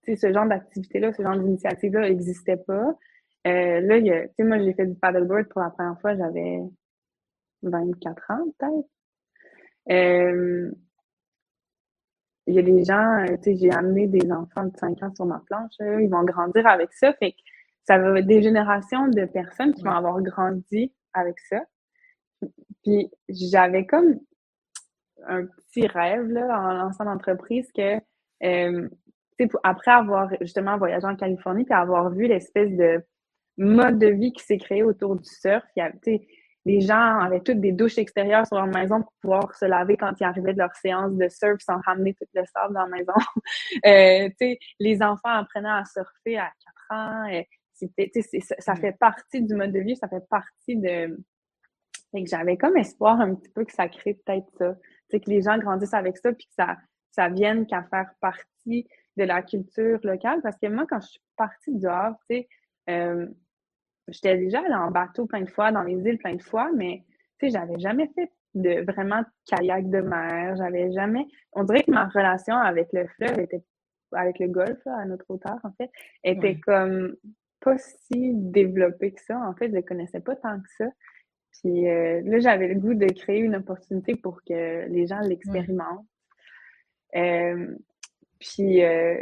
ce genre d'activité-là, ce genre d'initiative-là n'existait pas. Euh, là, y a, moi, j'ai fait du paddleboard pour la première fois, j'avais 24 ans, peut-être. Euh, il y a des gens, tu sais, j'ai amené des enfants de 5 ans sur ma planche, ils vont grandir avec ça. Fait que ça va être des générations de personnes qui vont avoir grandi avec ça. Puis j'avais comme un petit rêve là, en lançant l'entreprise que euh, après avoir justement voyagé en Californie, puis avoir vu l'espèce de mode de vie qui s'est créé autour du surf, les gens avaient toutes des douches extérieures sur leur maison pour pouvoir se laver quand ils arrivaient de leur séance de surf sans ramener tout le sable dans la maison. euh, les enfants apprenaient à surfer à 4 ans. Et ça, fait partie du mode de vie, ça fait partie de... que j'avais comme espoir un petit peu que ça crée peut-être ça. que les gens grandissent avec ça, puis que ça, ça vienne qu'à faire partie de la culture locale. Parce que moi, quand je suis partie du Havre, tu sais, euh, j'étais déjà allée en bateau plein de fois, dans les îles plein de fois, mais tu sais, j'avais jamais fait de vraiment kayak de mer. J'avais jamais. On dirait que ma relation avec le fleuve était avec le golf à notre hauteur, en fait, était comme pas si développée que ça. En fait, je ne connaissais pas tant que ça. Puis euh, là, j'avais le goût de créer une opportunité pour que les gens l'expérimentent. Euh, puis, euh,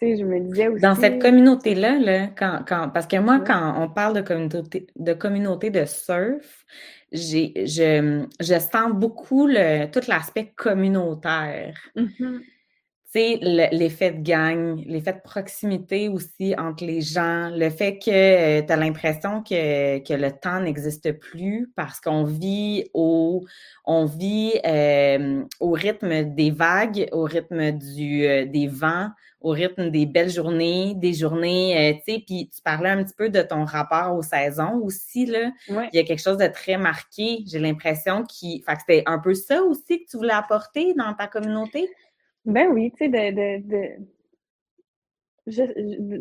tu sais, je me disais aussi... Dans cette communauté-là, là, quand, quand, parce que moi, quand on parle de communauté de, communauté de surf, je, je sens beaucoup le, tout l'aspect communautaire. Mm-hmm. L'effet de gang, l'effet de proximité aussi entre les gens, le fait que euh, tu as l'impression que, que, le temps n'existe plus parce qu'on vit au, on vit euh, au rythme des vagues, au rythme du, euh, des vents, au rythme des belles journées, des journées, tu sais, puis tu parlais un petit peu de ton rapport aux saisons aussi, là. Il y a quelque chose de très marqué, j'ai l'impression, qui, fait que c'était un peu ça aussi que tu voulais apporter dans ta communauté? Ben oui, tu sais, de, de,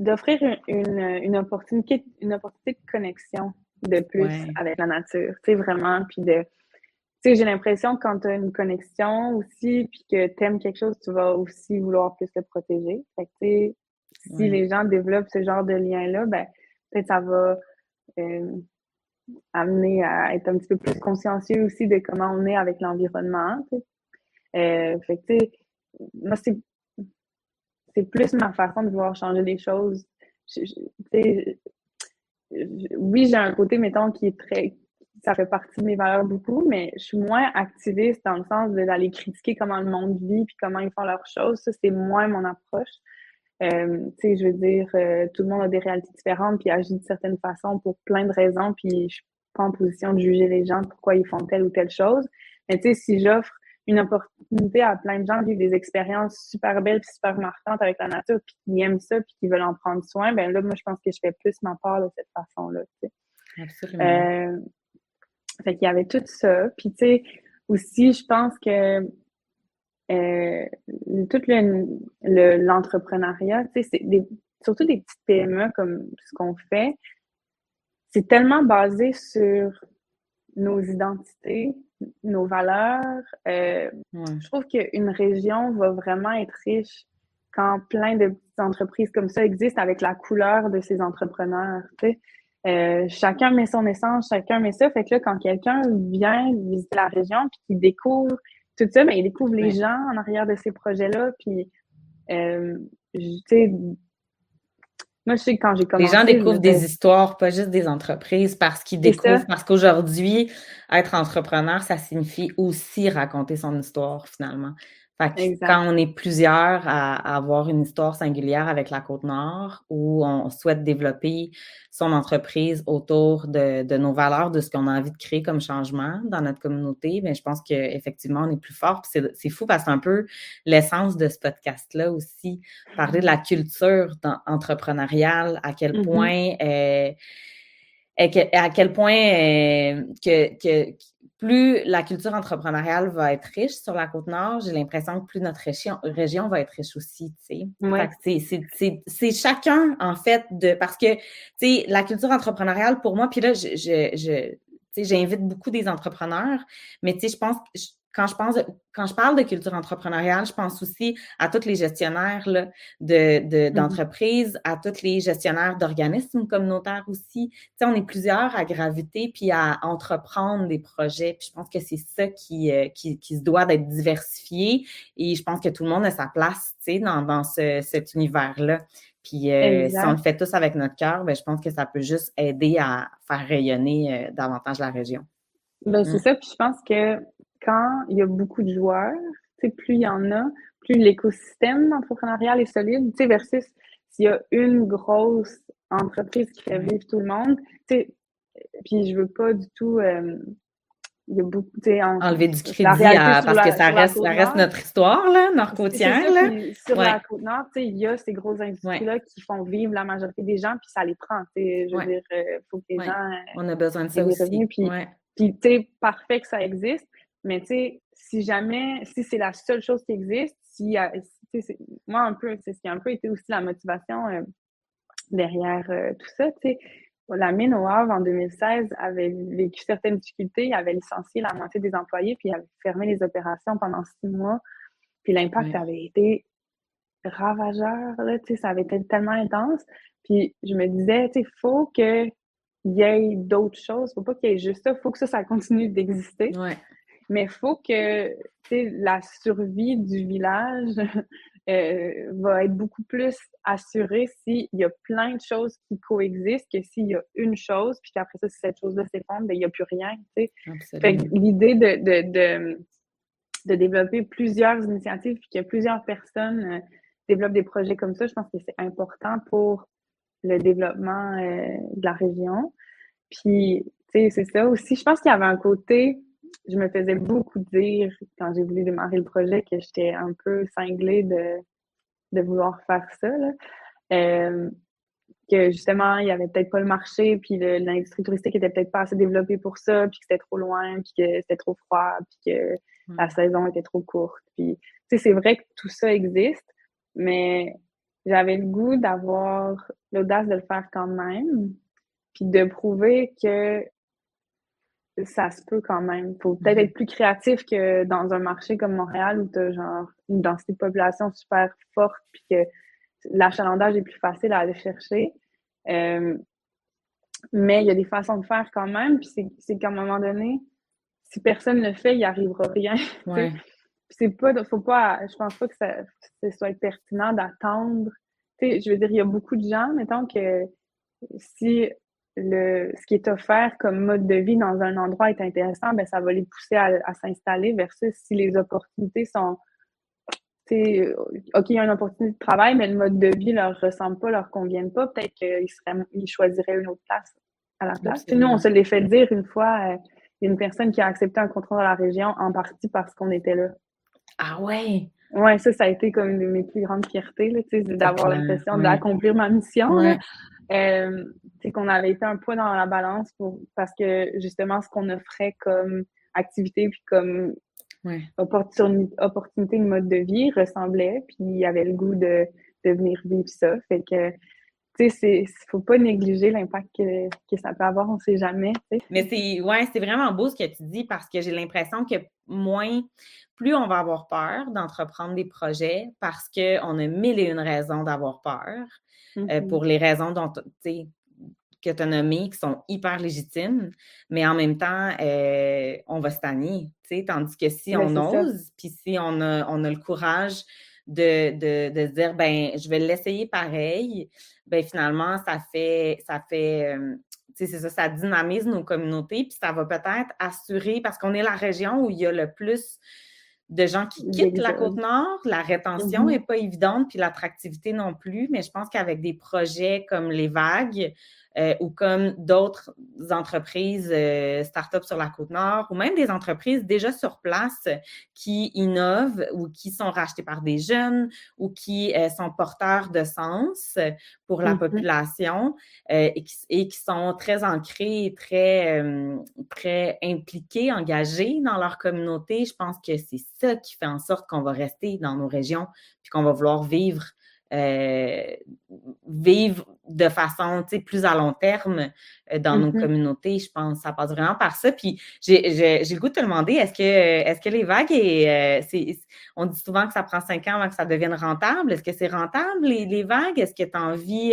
d'offrir une, une, opportunité, une opportunité de connexion de plus avec la nature, tu sais, vraiment, puis de, tu sais, j'ai l'impression que quand tu as une connexion aussi, puis que tu aimes quelque chose, tu vas aussi vouloir plus te protéger. Fait que, tu sais, si les gens développent ce genre de lien-là, ben, peut-être ça va euh, amener à être un petit peu plus consciencieux aussi de comment on est avec l'environnement, tu sais. Euh, fait que, tu sais, moi, c'est, plus ma façon de voir changer les choses. oui, j'ai un côté, mettons, qui est très. Ça fait partie de mes valeurs beaucoup, mais je suis moins activiste dans le sens d'aller critiquer comment le monde vit puis comment ils font leurs choses. Ça, c'est moins mon approche. Euh, tu sais, je veux dire, euh, tout le monde a des réalités différentes puis agit de certaines façons pour plein de raisons, puis je suis pas en position de juger les gens pourquoi ils font telle ou telle chose. Mais tu sais, si j'offre une opportunité à plein de gens de vivre des expériences super belles puis super marquantes avec la nature, puis qui aiment ça, puis qui veulent en prendre soin, ben là, moi, je pense que je fais plus ma part de cette façon-là. Absolument. Euh, fait qu'il y avait tout ça. Puis, tu sais, aussi, je pense que euh, tout l'entrepreneuriat, tu sais, c'est surtout des petites PME comme ce qu'on fait, c'est tellement basé sur nos identités, nos valeurs. Euh, je trouve qu'une région va vraiment être riche quand plein de petites entreprises comme ça existent avec la couleur de ces entrepreneurs. Euh, chacun met son essence, chacun met ça. Fait que là, quand quelqu'un vient visiter la région puis qu'il découvre tout ça, ben, il découvre les gens en arrière de ces projets-là. Puis, euh, tu sais, moi, je sais que quand j'ai commencé. Les gens découvrent des histoires, pas juste des entreprises, parce qu'ils découvrent, parce qu'aujourd'hui, être entrepreneur, ça signifie aussi raconter son histoire, finalement quand on est plusieurs à, avoir une histoire singulière avec la Côte-Nord, où on souhaite développer son entreprise autour de, nos valeurs, de ce qu'on a envie de créer comme changement dans notre communauté, bien, je pense qu'effectivement, on est plus fort. C'est fou parce que c'est un peu l'essence de ce podcast-là aussi, parler de la culture entrepreneuriale, à quel mm-hmm. point... Euh, à quel point euh, que, que, plus la culture entrepreneuriale va être riche sur la Côte-Nord, j'ai l'impression que plus notre région, région va être riche aussi, tu sais. C'est chacun, en fait, de... Parce que, tu sais, la culture entrepreneuriale, pour moi, puis là, je, je, je j'invite beaucoup des entrepreneurs, mais tu sais, je pense, quand je pense, quand je parle de culture entrepreneuriale, je pense aussi à tous les gestionnaires de, mmh d'entreprises, à tous les gestionnaires d'organismes communautaires aussi. Tu sais, on est plusieurs à graviter puis à entreprendre des projets. Puis je pense que c'est ça qui, euh, qui, qui, se doit d'être diversifié. Et je pense que tout le monde a sa place, tu sais, dans, dans ce, cet univers-là. Puis euh, si on le fait tous avec notre cœur, ben, je pense que ça peut juste aider à faire rayonner euh, davantage la région. Ben, c'est mmh. ça. Puis je pense que quand il y a beaucoup de joueurs, plus il y en a, plus l'écosystème entrepreneurial est solide, versus s'il y a une grosse entreprise qui fait vivre tout le monde. Puis je veux pas du tout. Euh, il y a beaucoup, Enlever du crédit parce que ça reste, ça reste notre histoire, là, nord-côtière. Sur la Côte-Nord, il y a ces grosses industries-là qui font vivre la majorité des gens, puis ça les prend. Je veux dire, il euh, faut que les gens. On a besoin de ça aussi. puis, puis tu sais, parfait que ça existe, mais tu sais, si jamais, si c'est la seule chose qui existe, si, moi, un peu, c'est ce qui a un peu été aussi la motivation euh, derrière euh, tout ça, tu sais. La mine au Havre, en 2016, avait vécu certaines difficultés. Il avait licencié la moitié des employés, puis il avait fermé les opérations pendant six mois. Puis l'impact avait été ravageur, là, tu sais, ça avait été tellement intense. Puis je me disais, tu sais, il faut qu'il y ait d'autres choses. Il ne faut pas qu'il y ait juste ça. Il faut que ça, ça continue d'exister. Ouais. Mais il faut que la survie du village euh, va être beaucoup plus assurée s'il y a plein de choses qui coexistent que s'il y a une chose, puis qu'après ça, si cette chose-là s'effondre, ben, il n'y a plus rien. L'idée de, de, de développer plusieurs initiatives, puis que plusieurs personnes euh, développent des projets comme ça. Je pense que c'est important pour le développement euh, de la région. Puis, tu sais, c'est ça aussi. Je pense qu'il y avait un côté, je me faisais beaucoup dire quand j'ai voulu démarrer le projet que j'étais un peu cinglée de, de vouloir faire ça. Là. Euh, que justement, il n'y avait peut-être pas le marché, puis l'industrie touristique était peut-être pas assez développée pour ça, puis que c'était trop loin, puis que c'était trop froid, puis que la saison était trop courte. Puis, tu sais, c'est vrai que tout ça existe, mais j'avais le goût d'avoir l'audace de le faire quand même, puis de prouver que ça se peut quand même. Faut peut-être mm-hmm. être plus créatif que dans un marché comme Montréal où tu as genre une densité de population super forte, puis que l'achalandage est plus facile à aller chercher. Euh, mais il y a des façons de faire quand même, puis c'est qu'à un moment donné, si personne ne le fait, il n'y arrivera rien. Ouais. c'est pas, faut pas, je pense pas que ça, soit pertinent d'attendre. Je veux dire, il y a beaucoup de gens, mettons que si le, ce qui est offert comme mode de vie dans un endroit est intéressant, ben ça va les pousser à, à s'installer versus si les opportunités sont euh, OK, il y a une opportunité de travail, mais le mode de vie leur ressemble pas, leur convient pas, peut-être qu'ils ils choisiraient une autre place à la place. nous, on se l'est fait dire une fois, euh, il y a une personne qui a accepté un contrat dans la région en partie parce qu'on était là. Ah ouais? Ouais, ça, ça a été comme une de mes plus grandes fiertés, d'avoir l'impression d'accomplir ma mission. Euh, c'est qu'on avait été un poids dans la balance pour parce que justement ce qu'on offrait comme activité puis comme ouais. opportunité, de mode de vie ressemblait, puis il y avait le goût de, de venir vivre ça. Fait que, tu sais, faut pas négliger l'impact que, que, ça peut avoir, on sait jamais. Mais c'est ouais, c'est vraiment beau ce que tu dis parce que j'ai l'impression que moins, plus on va avoir peur d'entreprendre des projets parce qu'on a mille et une raisons d'avoir peur. Euh, mm-hmm. pour les raisons dont, tu que tu as nommées qui sont hyper légitimes, mais en même temps, euh, on va se tanner, tandis que si on ose, puis si on a, on a le courage de, de, de dire, ben je vais l'essayer pareil, ben finalement, ça fait, ça fait, euh, c'est ça, ça dynamise nos communautés, puis ça va peut-être assurer, parce qu'on est la région où il y a le plus de gens qui quittent la Côte-Nord. La rétention n'est mm-hmm. pas évidente, puis l'attractivité non plus, mais je pense qu'avec des projets comme les vagues, euh, ou comme d'autres entreprises euh, start-up sur la côte nord, ou même des entreprises déjà sur place qui innovent ou qui sont rachetées par des jeunes ou qui euh, sont porteurs de sens pour la mm-hmm. population et qui, et, qui, sont très ancrés et très, très impliqués, engagés dans leur communauté. Je pense que c'est ça qui fait en sorte qu'on va rester dans nos régions puis qu'on va vouloir vivre euh, vivre de façon plus à long terme euh, dans nos mm-hmm. communautés. Je pense ça passe vraiment par ça. Puis j'ai le goût de te demander, est-ce que, est que les vagues, et, euh, on dit souvent que ça prend cinq ans avant que ça devienne rentable. Est-ce que c'est rentable, les, les vagues? Est-ce que tu as envie.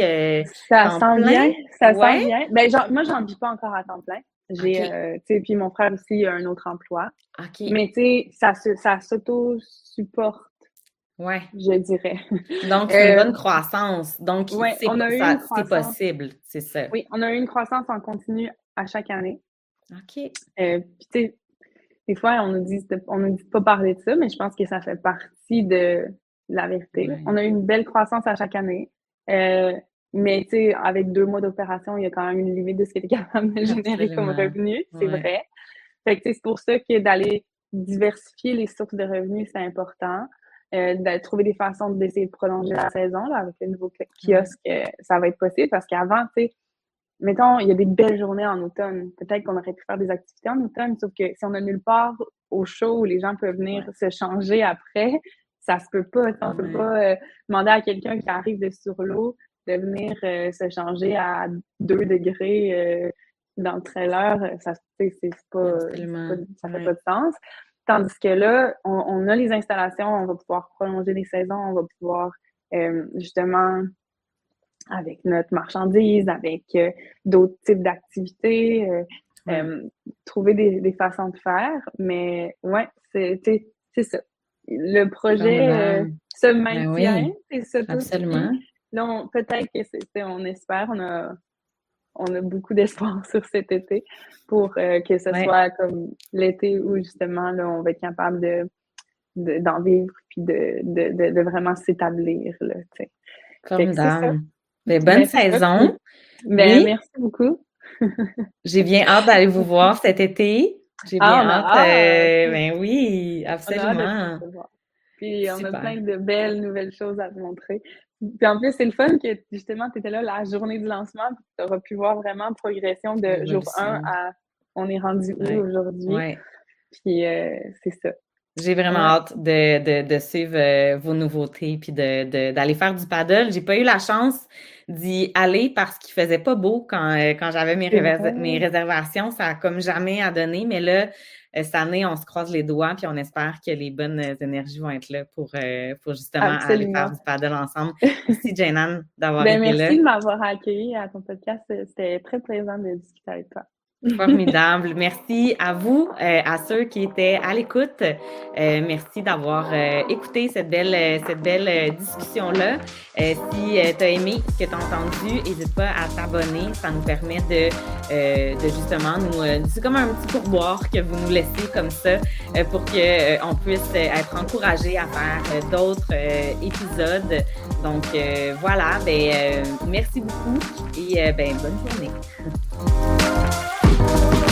ça sent bien. Ça sent bien. Ben, moi, j'en vis pas encore à temps plein. J'ai, puis mon frère aussi a un autre emploi. Mais tu sais, ça, ça s'auto-supporte Ouais. Je dirais. Donc, c'est une bonne euh, croissance. Donc, c'est possible, c'est ça. Oui, on a eu une croissance en continu à chaque année. OK. Euh, puis, tu sais, des fois, on nous dit, on nous dit pas parler de ça, mais je pense que ça fait partie de la vérité. On a eu une belle croissance à chaque année. Euh, mais, tu sais, avec deux mois d'opération, il y a quand même une limite de ce qu'il est capable de générer comme revenu. C'est vrai. Fait que, c'est pour ça que d'aller diversifier les sources de revenus, c'est important de trouver des façons d'essayer de prolonger la saison là, avec le nouveau kiosque, euh, ça va être possible parce qu'avant, tu sais, mettons, il y a des belles journées en automne. Peut-être qu'on aurait pu faire des activités en automne, sauf que si on a nulle part au show où les gens peuvent venir se changer après, ça se peut pas. On peut pas euh, demander à quelqu'un qui arrive de sur l'eau de venir euh, se changer à 2 degrés dans le trailer. Ça, c'est pas, pas, ça fait pas de sens. Tandis que là, on, a les installations, on va pouvoir prolonger les saisons, on va pouvoir euh, justement, avec notre marchandise, avec euh, d'autres types d'activités, euh, trouver des, façons de faire. Mais ouais, c'est ça. Le projet se ben maintient, c'est ça Absolument. Peut-être que c'est, on espère, on a on a beaucoup d'espoir sur cet été pour euh, que ce soit comme l'été où justement là, on va être capable de d'en vivre puis de, de, de, vraiment s'établir. Comme. Mais bonne ben, saison. Ben, Merci beaucoup. J'ai bien hâte d'aller vous voir cet été. J'ai ah, bien hâte. Euh, ben oui, absolument. Puis on a plein de belles nouvelles choses à vous montrer. Puis en plus, c'est le fun que justement, tu étais là la journée du lancement, tu auras pu voir vraiment progression de jour 1 à on est rendu où aujourd'hui. Puis euh, c'est ça. J'ai vraiment hâte de, de, suivre euh, vos nouveautés puis d'aller faire du paddle. J'ai pas eu la chance d'y aller parce qu'il faisait pas beau quand, euh, quand j'avais mes, mes réservations. Ça a comme jamais à donner, mais là, euh, cette année, on se croise les doigts puis on espère que les bonnes énergies vont être là pour, pour justement aller faire du paddle ensemble. Merci, Janan, d'avoir ben, été là. Merci de m'avoir accueilli à ton podcast. C'était très plaisant de discuter avec toi. Formidable. Merci à vous, euh, à ceux qui étaient à l'écoute. Euh, merci d'avoir euh, écouté cette belle, cette belle discussion-là. si tu as aimé ce que tu as entendu, n'hésite pas à t'abonner. Ça nous permet de, de justement nous. c'est comme un petit pourboire que vous nous laissez comme ça pour qu'on puisse être encouragé à faire d'autres épisodes. Donc voilà, ben, merci beaucoup et ben, bonne journée. Thank you.